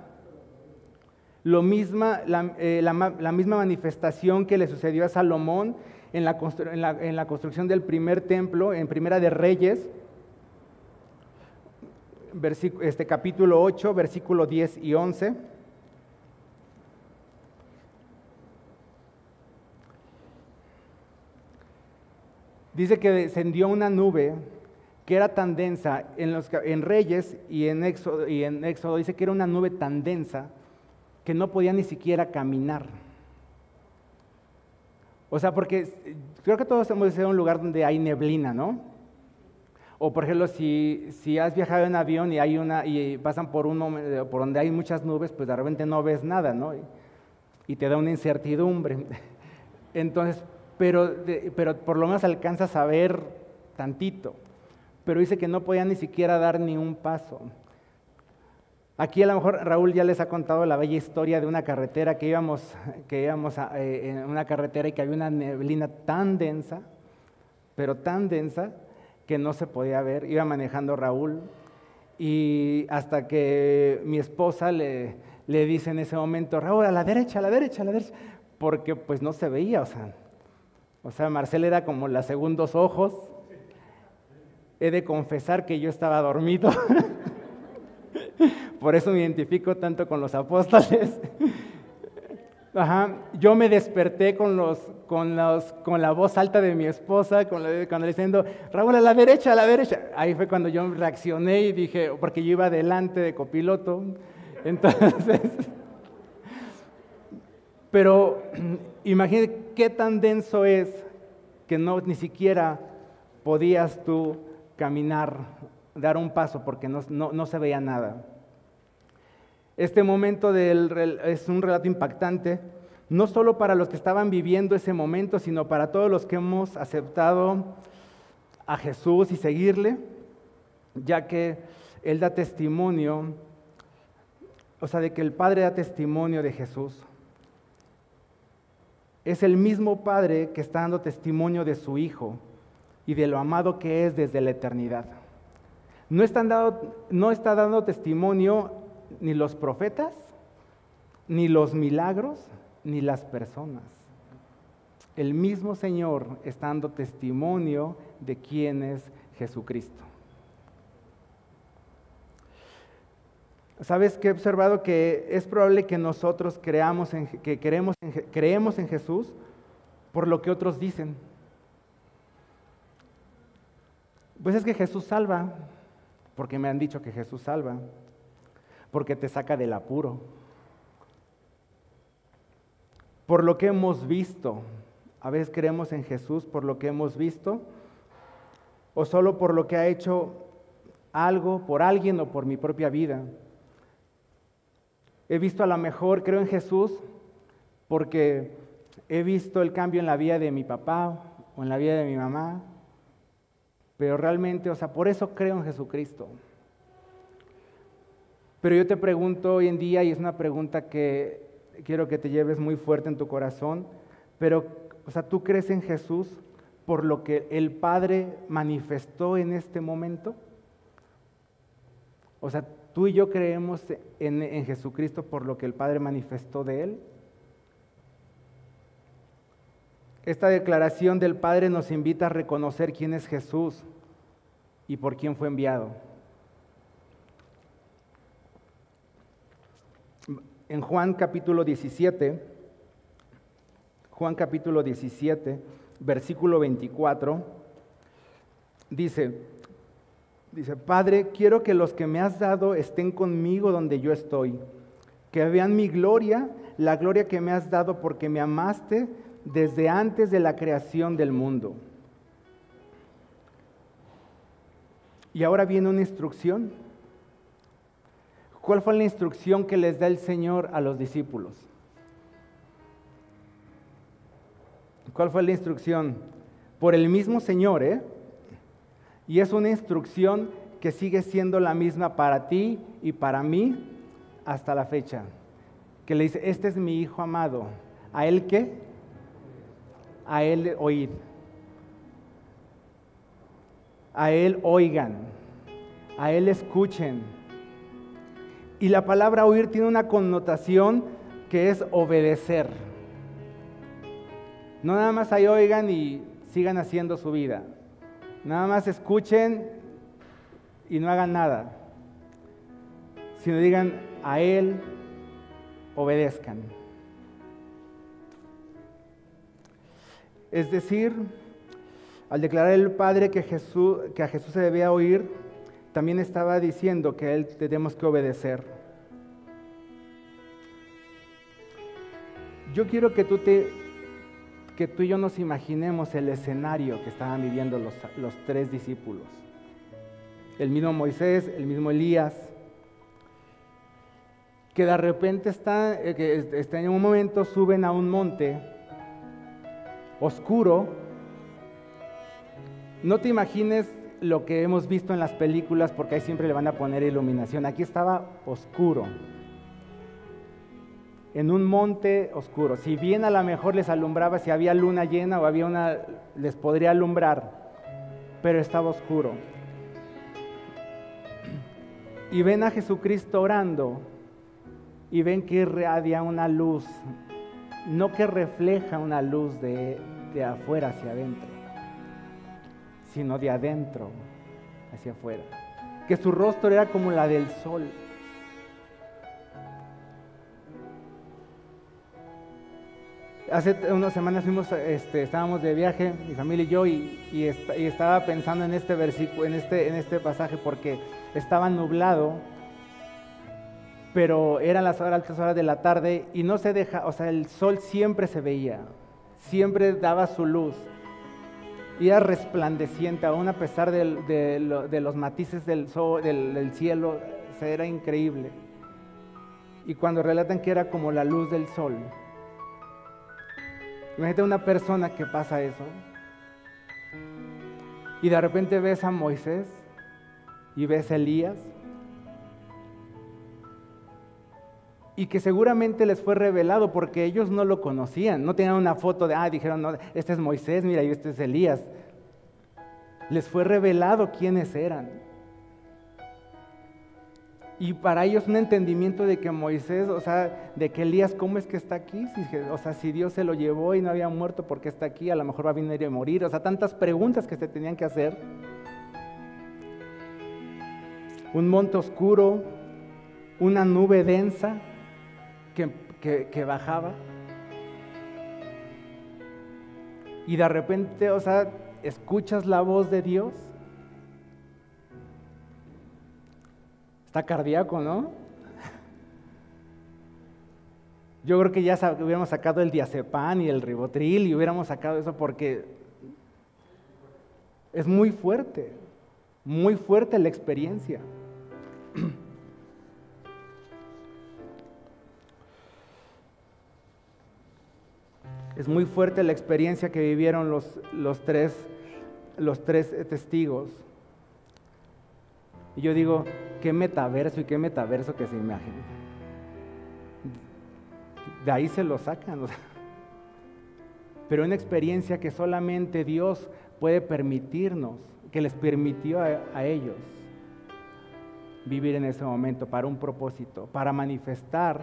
Lo misma, eh, la, misma manifestación que le sucedió a Salomón en la, construcción del primer templo, en Primera de Reyes, este, capítulo 8, versículo 10 y 11. Dice que descendió una nube que era tan densa, en, los, en Reyes y en, Éxodo, dice que era una nube tan densa que no podía ni siquiera caminar. O sea, porque creo que todos hemos de a un lugar donde hay neblina, ¿no? O por ejemplo, si, si has viajado en avión y hay una y pasan por un momento, por donde hay muchas nubes, pues de repente no ves nada, ¿no? y te da una incertidumbre. Entonces, pero, pero por lo menos alcanzas a ver tantito. Pero dice que no podía ni siquiera dar ni un paso. Aquí a lo mejor Raúl ya les ha contado la bella historia de una carretera que íbamos, que íbamos eh, en una carretera y que había una neblina tan densa, pero tan densa que no se podía ver. Iba manejando Raúl y hasta que mi esposa le, le dice en ese momento, Raúl, a la derecha, a la derecha, a la derecha, porque pues no se veía, o sea, o sea, Marcel era como los segundos ojos. He de confesar que yo estaba dormido. Por eso me identifico tanto con los apóstoles. Ajá. Yo me desperté con, los, con, los, con la voz alta de mi esposa, con cuando le diciendo, Raúl, a la derecha, a la derecha. Ahí fue cuando yo reaccioné y dije, porque yo iba adelante de copiloto. Entonces, pero imagínate qué tan denso es que no ni siquiera podías tú caminar, dar un paso porque no, se veía nada. Este momento es un relato impactante, no solo para los que estaban viviendo ese momento, sino para todos los que hemos aceptado a Jesús y seguirle, ya que Él da testimonio, o sea, de que el Padre da testimonio de Jesús es el mismo Padre que está dando testimonio de su Hijo y de lo amado que es desde la eternidad. No, está dando testimonio ni los profetas, ni los milagros, ni las personas. El mismo Señor está dando testimonio de quién es Jesucristo. ¿Sabes que he observado? Que es probable que nosotros creamos en, que creemos en Jesús por lo que otros dicen. Pues es que Jesús salva, porque me han dicho que Jesús salva, porque te saca del apuro. Por lo que hemos visto, a veces creemos en Jesús por lo que hemos visto, o solo por lo que ha hecho algo por alguien o por mi propia vida. He visto a lo mejor, creo en Jesús, porque he visto el cambio en la vida de mi papá o en la vida de mi mamá, pero realmente, o sea, por eso creo en Jesucristo. Pero yo te pregunto hoy en día, y es una pregunta que quiero que te lleves muy fuerte en tu corazón, pero, o sea, ¿tú crees en Jesús por lo que el Padre manifestó en este momento? O sea, Tú y yo creemos en, Jesucristo por lo que el Padre manifestó de Él. esta declaración del Padre nos invita a reconocer quién es Jesús y por quién fue enviado. En Juan capítulo 17, Juan capítulo 17, versículo 24, dice, dice, Padre, quiero que los que me has dado estén conmigo donde yo estoy, que vean mi gloria, la gloria que me has dado porque me amaste desde antes de la creación del mundo. Y ahora viene una instrucción. ¿Cuál fue la instrucción que les da el Señor a los discípulos? ¿Cuál fue la instrucción? Por el mismo Señor, ¿eh? Y es una instrucción que sigue siendo la misma para ti y para mí hasta la fecha. Que le dice, este es mi Hijo amado. ¿A él qué? A él oíd a Él oigan, a Él escuchen. Y la palabra oír tiene una connotación que es obedecer. No nada más ahí oigan y sigan haciendo su vida. Nada más escuchen y no hagan nada. Sino digan a Él obedezcan. Es decir, al declarar el Padre que, que a Jesús se debía oír, también estaba diciendo que a Él tenemos que obedecer. Yo quiero que tú, te, que tú y yo nos imaginemos el escenario que estaban viviendo los, los tres discípulos. El mismo Moisés, el mismo Elías, que de repente están, eh, que están en un momento, suben a un monte oscuro, no te imagines lo que hemos visto en las películas porque ahí siempre le van a poner iluminación. Aquí estaba oscuro, en un monte oscuro. Si bien a lo mejor les alumbraba, si había luna llena o había una, les podría alumbrar, pero estaba oscuro. Y ven a Jesucristo orando y ven que irradia una luz, no que refleja una luz de, de afuera hacia adentro sino de adentro hacia afuera. Que su rostro era como la del sol. Hace unas semanas fuimos, este, estábamos de viaje, mi familia y yo, y, estaba pensando en este versículo, en este, en este pasaje, porque estaba nublado, pero eran las altas horas de la tarde y no se deja, o sea, el sol siempre se veía, siempre daba su luz era resplandeciente, aún a pesar de, los matices del, sol, del, cielo, era increíble. Y cuando relatan que era como la luz del sol, imagínate una persona que pasa eso, y de repente ves a Moisés y ves a Elías, y que seguramente les fue revelado porque ellos no lo conocían, no tenían una foto de, ah, dijeron, no, este es Moisés, mira, y este es Elías. Les fue revelado quiénes eran. Y para ellos un entendimiento de que Moisés, o sea, de que Elías, ¿cómo es que está aquí? o sea, si Dios se lo llevó y no había muerto, ¿por qué está aquí? A lo mejor va a venir a morir. O sea, tantas preguntas que se tenían que hacer. Un monte oscuro, una nube densa, que, bajaba. Y de repente, o sea, escuchas la voz de Dios. Está cardíaco, ¿no? Yo creo que ya hubiéramos sacado el diazepam y el ribotril y hubiéramos sacado eso porque es muy fuerte, muy fuerte la experiencia. Es muy fuerte la experiencia que vivieron los, los, tres, los tres testigos. Y yo digo, qué metaverso y qué metaverso que se imagen. De ahí se lo sacan. Pero una experiencia que solamente Dios puede permitirnos, que les permitió a ellos vivir en ese momento para un propósito, para manifestar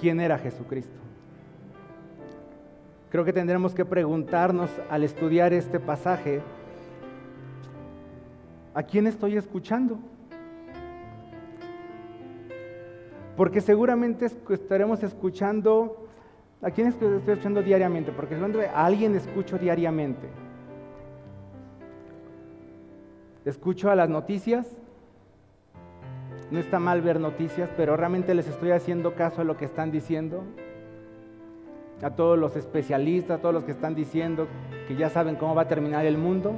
quién era Jesucristo. creo que tendremos que preguntarnos al estudiar este pasaje, ¿a quién estoy escuchando? Porque seguramente estaremos escuchando, ¿a quién estoy escuchando diariamente? Porque a alguien escucho diariamente. Escucho a las noticias, no está mal ver noticias, pero realmente les estoy haciendo caso a lo que están diciendo. A todos los especialistas, a todos los que están diciendo que ya saben cómo va a terminar el mundo.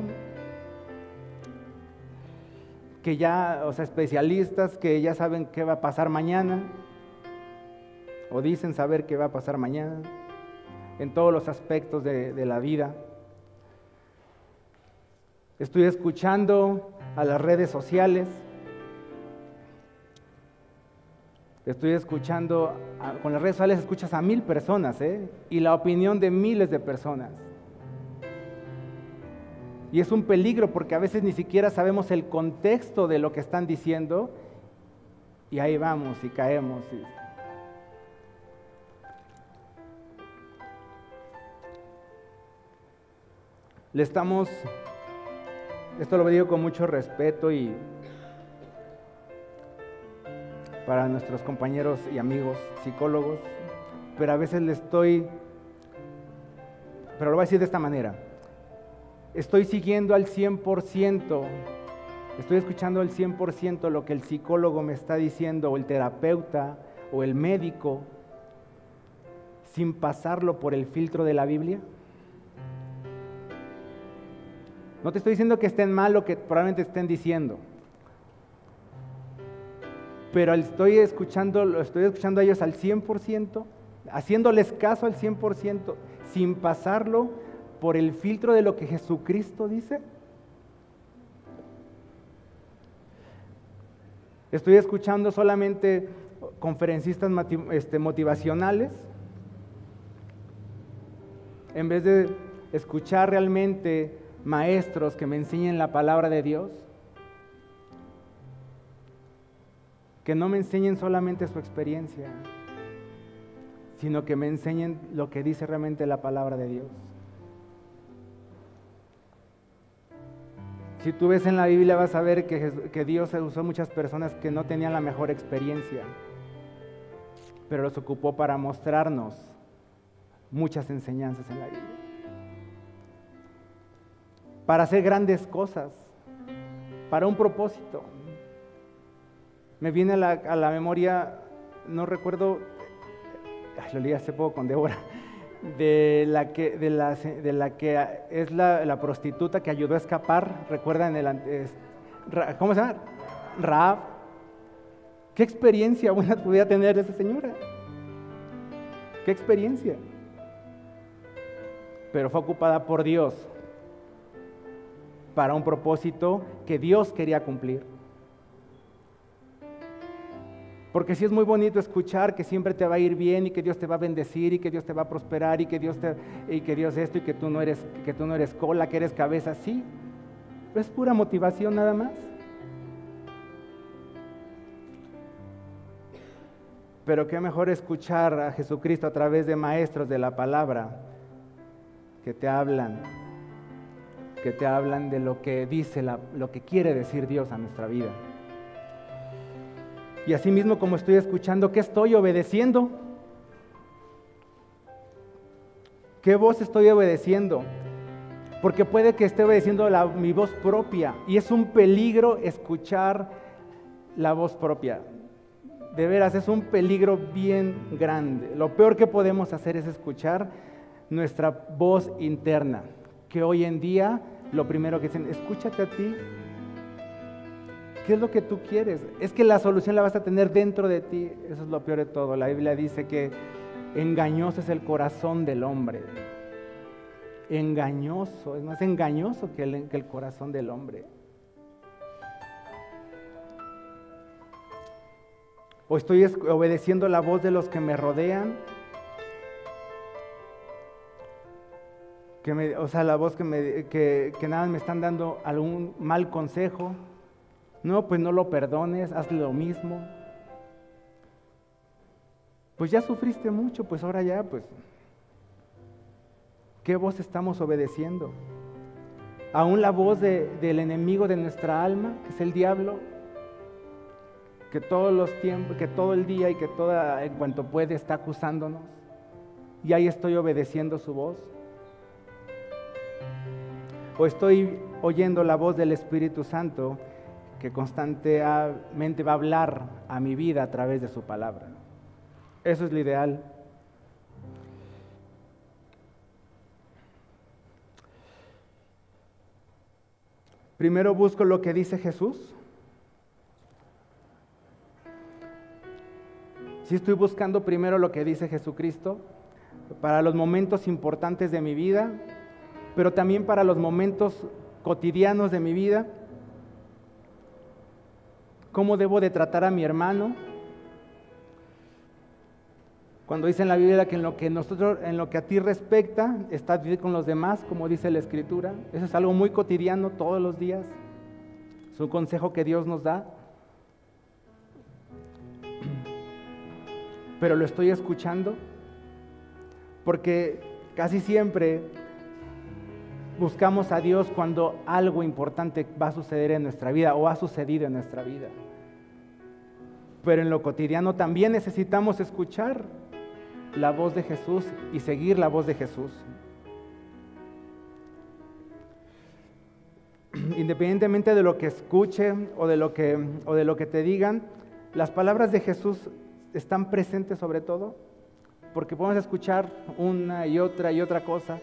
Que ya, o sea, especialistas que ya saben qué va a pasar mañana. O dicen saber qué va a pasar mañana. En todos los aspectos de, la vida. Estoy escuchando a las redes sociales Estoy escuchando, con las redes sociales escuchas a mil personas ¿eh? y la opinión de miles de personas. Y es un peligro porque a veces ni siquiera sabemos el contexto de lo que están diciendo y ahí vamos y caemos. Le estamos, esto lo digo con mucho respeto y para nuestros compañeros y amigos psicólogos, pero a veces le estoy, pero lo voy a decir de esta manera, estoy siguiendo al 100%, estoy escuchando al 100% lo que el psicólogo me está diciendo, o el terapeuta, o el médico, sin pasarlo por el filtro de la Biblia. No te estoy diciendo que estén mal lo que probablemente estén diciendo pero estoy escuchando, estoy escuchando a ellos al 100%, haciéndoles caso al 100%, sin pasarlo por el filtro de lo que Jesucristo dice. Estoy escuchando solamente conferencistas este, motivacionales en vez de escuchar realmente maestros que me enseñen la palabra de Dios. que no me enseñen solamente su experiencia, sino que me enseñen lo que dice realmente la palabra de Dios. Si tú ves en la Biblia vas a ver que, Dios usó muchas personas que no tenían la mejor experiencia, pero los ocupó para mostrarnos muchas enseñanzas en la Biblia. Para hacer grandes cosas, para un propósito. Me viene a la, memoria, no recuerdo, lo leí hace poco con Débora, de la que, de la, de la que es la, prostituta que ayudó a escapar, recuerdan el, ¿cómo se llama? Raab. ¿Qué experiencia buena podía tener esa señora? ¿Qué experiencia? Pero fue ocupada por Dios para un propósito que Dios quería cumplir. Porque sí es muy bonito escuchar que siempre te va a ir bien y que Dios te va a bendecir y que Dios te va a prosperar y que Dios te y que Dios esto y que tú no eres que tú no eres cola, que eres cabeza, sí. es pura motivación nada más. Pero qué mejor escuchar a Jesucristo a través de maestros de la palabra que te hablan, que te hablan de lo que dice, lo que quiere decir Dios a nuestra vida. Y así mismo como estoy escuchando, ¿qué estoy obedeciendo? ¿Qué voz estoy obedeciendo? Porque puede que esté obedeciendo mi voz propia y es un peligro escuchar la voz propia. De veras, es un peligro bien grande. Lo peor que podemos hacer es escuchar nuestra voz interna, que hoy en día lo primero que dicen, escúchate a ti ¿Qué es lo que tú quieres? Es que la solución la vas a tener dentro de ti. Eso es lo peor de todo. La Biblia dice que engañoso es el corazón del hombre. Engañoso, es más engañoso que el, que el corazón del hombre. O estoy obedeciendo la voz de los que me rodean. O sea, la voz que, me, que nada me están dando algún mal consejo. No, pues no lo perdones, haz lo mismo. Pues ya sufriste mucho, pues ahora ya, pues. ¿Qué voz estamos obedeciendo? ¿Aún la voz del enemigo de nuestra alma, que es el diablo? Que todos los tiempos, que todo el día y que toda, en cuanto puede está acusándonos. Y ahí estoy obedeciendo su voz. O estoy oyendo la voz del Espíritu Santo que constantemente va a hablar a mi vida a través de su palabra. Eso es lo ideal. Primero busco lo que dice Jesús. Si estoy buscando primero lo que dice Jesucristo para los momentos importantes de mi vida, pero también para los momentos cotidianos de mi vida. ¿Cómo debo de tratar a mi hermano? Cuando dice en la Biblia que en lo que nosotros, en lo que a ti respecta, estás bien con los demás, como dice la Escritura. Eso es algo muy cotidiano todos los días. Es un consejo que Dios nos da. Pero lo estoy escuchando porque casi siempre buscamos a Dios cuando algo importante va a suceder en nuestra vida o ha sucedido en nuestra vida. Pero en lo cotidiano también necesitamos escuchar la voz de Jesús y seguir la voz de Jesús. Independientemente de lo que escuche o de lo que, o de lo que te digan, las palabras de Jesús están presentes sobre todo, porque podemos escuchar una y otra y otra cosa,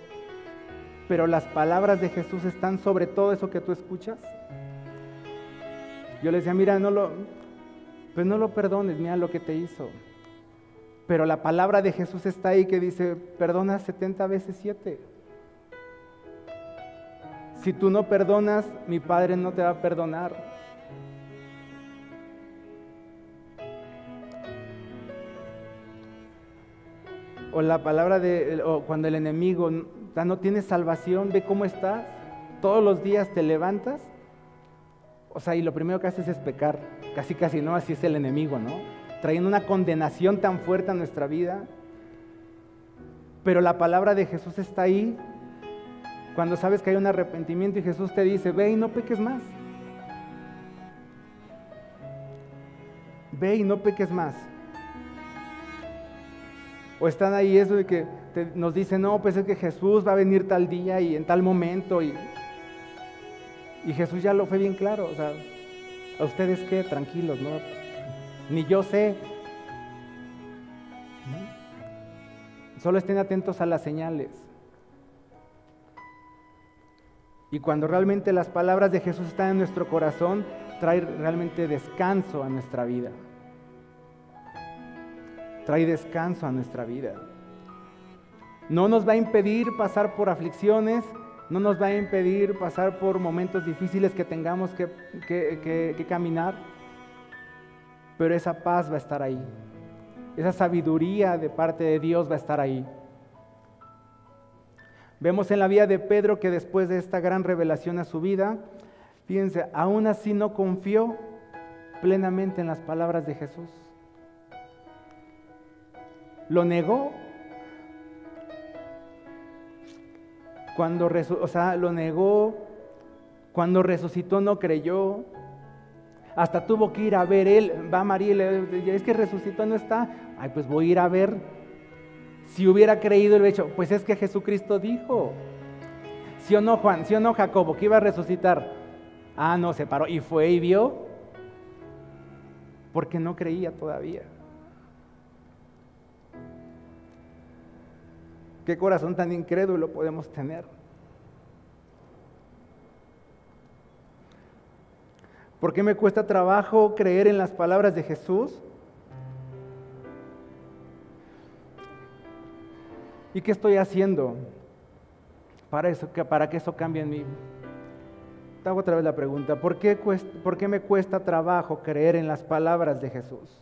pero las palabras de Jesús están sobre todo eso que tú escuchas. Yo le decía, mira, no lo, pues no lo perdones, mira lo que te hizo. Pero la palabra de Jesús está ahí que dice, perdona 70 veces 7. Si tú no perdonas, mi Padre no te va a perdonar. O la palabra de, o cuando el enemigo no tiene salvación, ve cómo estás. Todos los días te levantas. O sea, y lo primero que haces es pecar. Casi, casi no, así es el enemigo, ¿no? trayendo una condenación tan fuerte a nuestra vida. Pero la palabra de Jesús está ahí cuando sabes que hay un arrepentimiento y Jesús te dice, ve y no peques más. Ve y no peques más. O están ahí eso de que nos dicen, no, pues es que Jesús va a venir tal día y en tal momento. Y, y Jesús ya lo fue bien claro. O sea, a ustedes qué, tranquilos, ¿no? ni yo sé. Solo estén atentos a las señales. Y cuando realmente las palabras de Jesús están en nuestro corazón, trae realmente descanso a nuestra vida. Trae descanso a nuestra vida. No nos va a impedir pasar por aflicciones, no nos va a impedir pasar por momentos difíciles que tengamos que, caminar pero esa paz va a estar ahí. Esa sabiduría de parte de Dios va a estar ahí. Vemos en la vida de Pedro que después de esta gran revelación a su vida, fíjense, aún así no confió plenamente en las palabras de Jesús. Lo negó. Cuando, o sea, lo negó. Cuando resucitó no creyó. Hasta tuvo que ir a ver él, va María y le es que resucitó, no está. Ay, pues voy a ir a ver. Si hubiera creído el hecho, pues es que Jesucristo dijo. ¿Sí o no, Juan? ¿Sí o no, Jacobo? Que iba a resucitar. Ah, no, se paró y fue y vio. Porque no creía todavía. Qué corazón tan incrédulo podemos tener. ¿Por qué me cuesta trabajo creer en las palabras de Jesús? ¿Y qué estoy haciendo para, eso, para que eso cambie en mí? Te hago otra vez la pregunta, ¿por qué, ¿por qué me cuesta trabajo creer en las palabras de Jesús?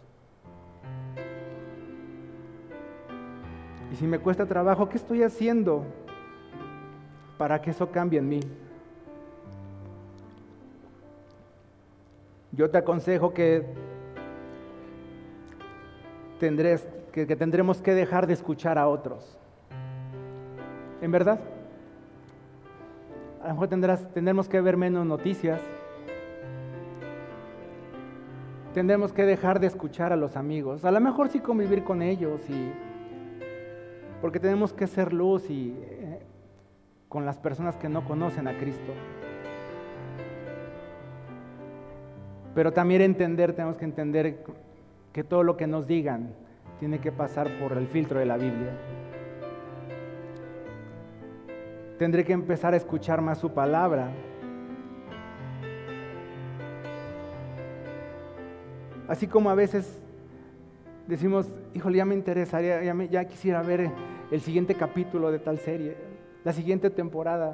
Y si me cuesta trabajo, ¿qué estoy haciendo para que eso cambie en mí? Yo te aconsejo que, que, tendremos que dejar de escuchar a otros. en verdad. A lo mejor tendremos que ver menos noticias. Tendremos que dejar de escuchar a los amigos. A lo mejor sí convivir con ellos y porque tenemos que ser luz y eh, con las personas que no conocen a Cristo. Pero también entender, tenemos que entender que todo lo que nos digan tiene que pasar por el filtro de la Biblia. Tendré que empezar a escuchar más su palabra. Así como a veces decimos, híjole, ya me interesaría, ya, ya quisiera ver el siguiente capítulo de tal serie, la siguiente temporada.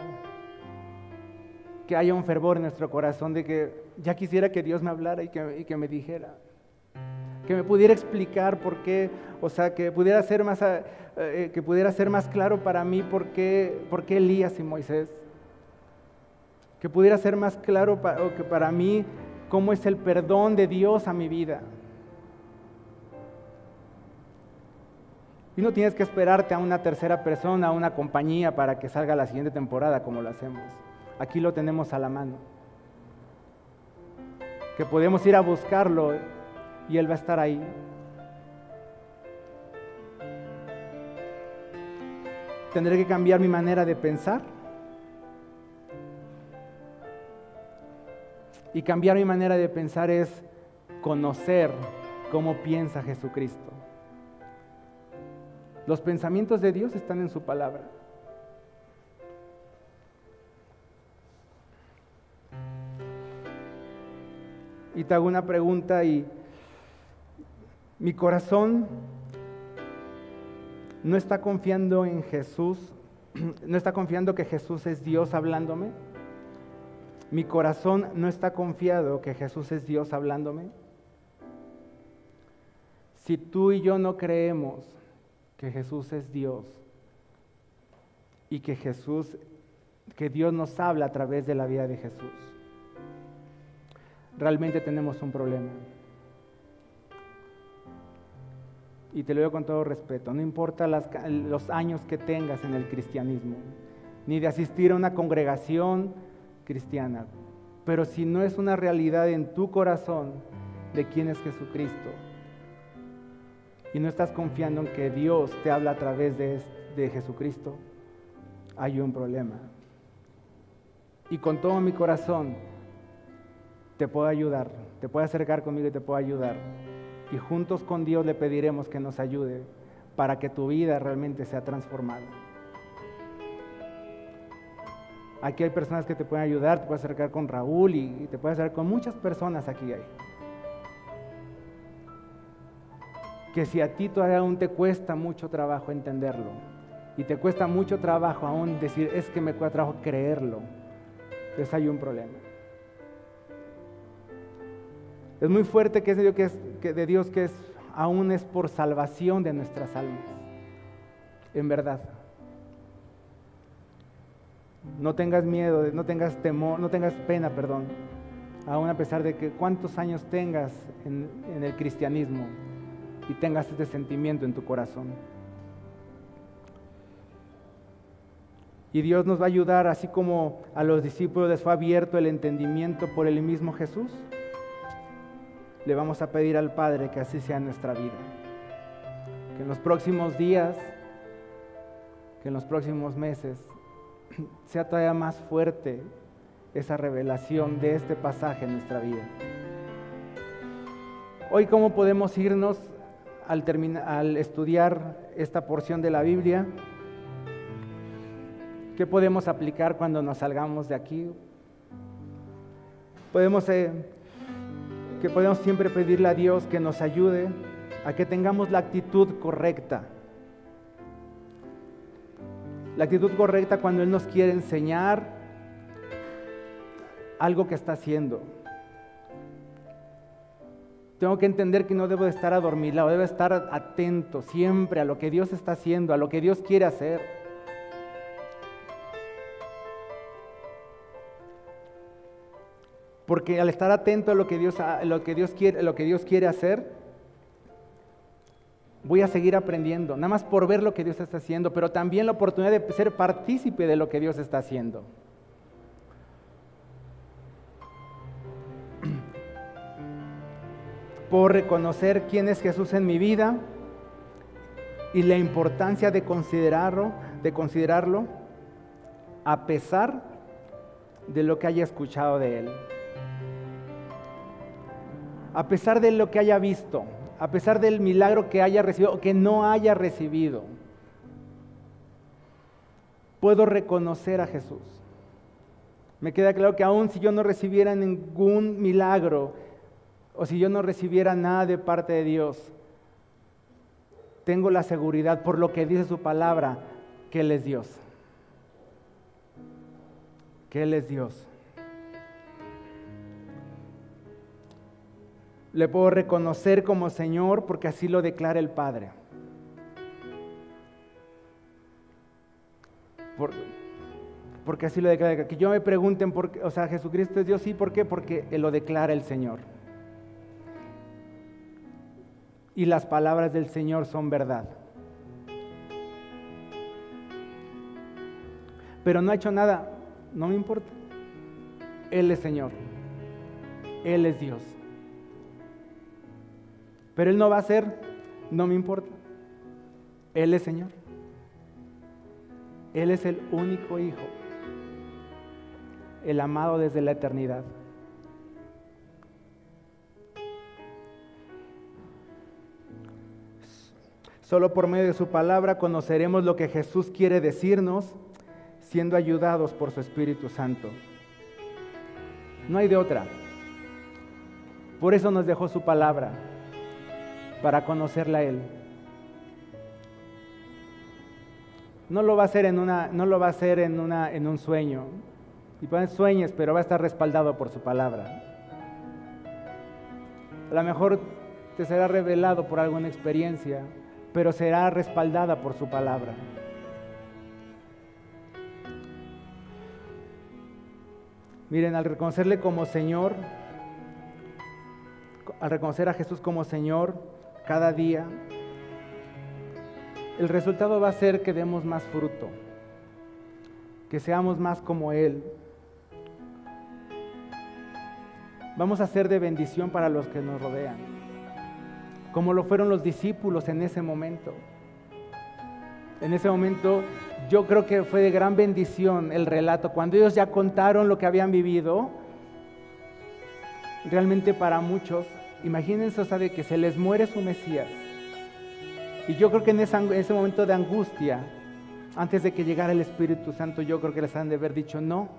Que haya un fervor en nuestro corazón de que ya quisiera que Dios me hablara y que, me dijera que me pudiera explicar por qué, o sea, que pudiera ser más, eh, eh, que pudiera ser más claro para mí por qué, por qué Elías y Moisés. Que pudiera ser más claro para, que para mí cómo es el perdón de Dios a mi vida. Y no tienes que esperarte a una tercera persona, a una compañía para que salga la siguiente temporada como lo hacemos. Aquí lo tenemos a la mano. Que podemos ir a buscarlo y Él va a estar ahí. Tendré que cambiar mi manera de pensar. Y cambiar mi manera de pensar es conocer cómo piensa Jesucristo. Los pensamientos de Dios están en su palabra. Y te hago una pregunta y mi corazón no está confiando en Jesús, no está confiando que Jesús es Dios hablándome. Mi corazón no está confiado que Jesús es Dios hablándome. Si tú y yo no creemos que Jesús es Dios y que Jesús, que Dios nos habla a través de la vida de Jesús, realmente tenemos un problema. y te lo digo con todo respeto, no importa los años que tengas en el cristianismo, ni de asistir a una congregación cristiana, pero si no es una realidad en tu corazón de quién es Jesucristo, y no estás confiando en que Dios te habla a través de, de Jesucristo, hay un problema. Y con todo mi corazón te puedo ayudar, te puedo acercar conmigo y te puedo ayudar y juntos con Dios le pediremos que nos ayude para que tu vida realmente sea transformada. Aquí hay personas que te pueden ayudar, te puedes acercar con Raúl y, te puedes acercar con muchas personas aquí hay. Que si a ti todavía aún te cuesta mucho trabajo entenderlo y te cuesta mucho trabajo aún decir, es que me cuesta trabajo creerlo, entonces hay un problema. Es muy fuerte que es de Dios que, es, aún es por salvación de nuestras almas. En verdad. No tengas miedo, no tengas temor, no tengas pena, perdón. Aún a pesar de que cuántos años tengas en, en el cristianismo y tengas este sentimiento en tu corazón. Y Dios nos va a ayudar, así como a los discípulos les fue abierto el entendimiento por el mismo Jesús le vamos a pedir al Padre que así sea nuestra vida. Que en los próximos días, que en los próximos meses, sea todavía más fuerte esa revelación de este pasaje en nuestra vida. Hoy, ¿cómo podemos irnos al, al estudiar esta porción de la Biblia? ¿Qué podemos aplicar cuando nos salgamos de aquí? Podemos eh, que podemos siempre pedirle a Dios que nos ayude a que tengamos la actitud correcta. La actitud correcta cuando Él nos quiere enseñar algo que está haciendo. Tengo que entender que no debo de estar adormilado, debo estar atento siempre a lo que Dios está haciendo, a lo que Dios quiere hacer. Porque al estar atento a lo que Dios, lo que Dios, quiere, lo que Dios quiere hacer, voy a seguir aprendiendo, nada más por ver lo que Dios está haciendo, pero también la oportunidad de ser partícipe de lo que Dios está haciendo. Por reconocer quién es Jesús en mi vida y la importancia de considerarlo, de considerarlo a pesar de lo que haya escuchado de él. A pesar de lo que haya visto, a pesar del milagro que haya recibido o que no haya recibido, puedo reconocer a Jesús. Me queda claro que aún si yo no recibiera ningún milagro o si yo no recibiera nada de parte de Dios, tengo la seguridad por lo que dice su palabra que Él es Dios. Que Él es Dios. Le puedo reconocer como Señor porque así lo declara el Padre. porque así lo declara. Que yo me pregunten, por o sea, Jesucristo es Dios, sí, ¿por qué? Porque lo declara el Señor. Y las palabras del Señor son verdad. Pero no ha hecho nada, no me importa. Él es Señor. Él es Dios. Pero Él no va a ser, no me importa. Él es Señor. Él es el único Hijo, el amado desde la eternidad. Solo por medio de su palabra conoceremos lo que Jesús quiere decirnos, siendo ayudados por su Espíritu Santo. No hay de otra. Por eso nos dejó su palabra para conocerla a Él. No lo va a hacer en, una, no lo va a hacer en, una, en un sueño. Y pueden sueños, pero va a estar respaldado por su palabra. A lo mejor te será revelado por alguna experiencia, pero será respaldada por su palabra. Miren, al reconocerle como Señor, al reconocer a Jesús como Señor, cada día, el resultado va a ser que demos más fruto, que seamos más como Él. Vamos a ser de bendición para los que nos rodean, como lo fueron los discípulos en ese momento. En ese momento yo creo que fue de gran bendición el relato. Cuando ellos ya contaron lo que habían vivido, realmente para muchos Imagínense, o sea, de que se les muere su Mesías. Y yo creo que en ese, momento de angustia, antes de que llegara el Espíritu Santo, yo creo que les han de haber dicho, no,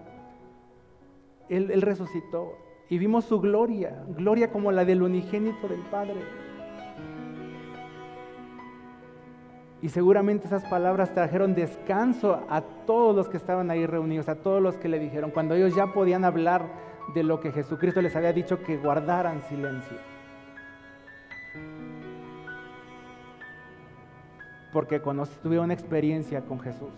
él, él resucitó y vimos su gloria, gloria como la del unigénito del Padre. Y seguramente esas palabras trajeron descanso a todos los que estaban ahí reunidos, a todos los que le dijeron, cuando ellos ya podían hablar de lo que Jesucristo les había dicho que guardaran silencio. porque tuvieron una experiencia con Jesús.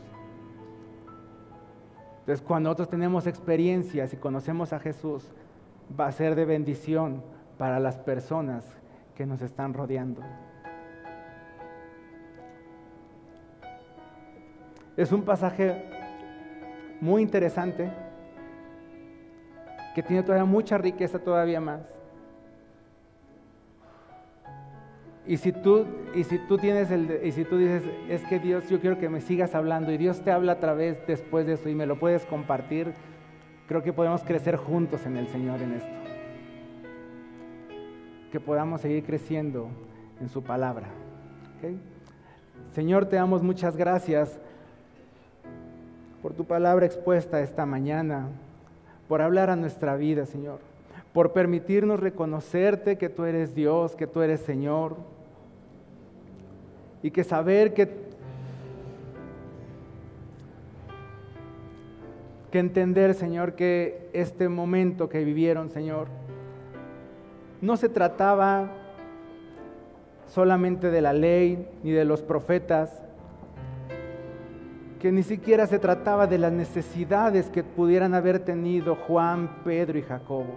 Entonces, cuando nosotros tenemos experiencias y conocemos a Jesús, va a ser de bendición para las personas que nos están rodeando. Es un pasaje muy interesante que tiene todavía mucha riqueza todavía más. Y si tú, y si tú tienes el, y si tú dices, es que Dios, yo quiero que me sigas hablando y Dios te habla a través después de eso y me lo puedes compartir, creo que podemos crecer juntos en el Señor en esto. Que podamos seguir creciendo en su palabra. Señor, te damos muchas gracias por tu palabra expuesta esta mañana, por hablar a nuestra vida, Señor, por permitirnos reconocerte que tú eres Dios, que tú eres Señor y que saber que, que entender, Señor, que este momento que vivieron, Señor, no se trataba solamente de la ley ni de los profetas, que ni siquiera se trataba de las necesidades que pudieran haber tenido Juan, Pedro y Jacobo.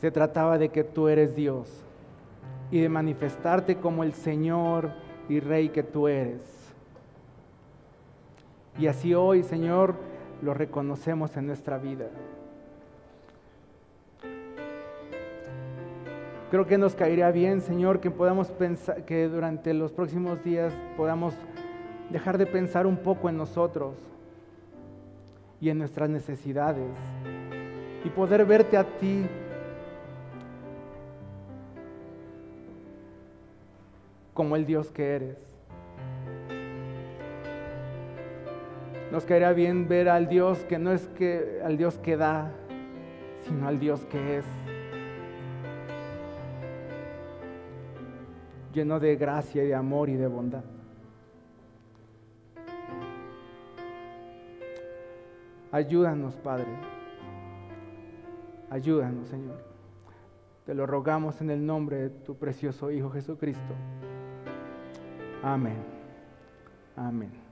Se trataba de que tú eres Dios y de manifestarte como el Señor y Rey que tú eres. Y así hoy, Señor, lo reconocemos en nuestra vida. Creo que nos caería bien, Señor, que podamos pensar, que durante los próximos días podamos dejar de pensar un poco en nosotros y en nuestras necesidades y poder verte a ti como el Dios que eres. Nos caería bien ver al Dios que no es que al Dios que da, sino al Dios que es. Lleno de gracia y de amor y de bondad. Ayúdanos, Padre. Ayúdanos, Señor. Te lo rogamos en el nombre de tu precioso Hijo Jesucristo. Amén. Amén.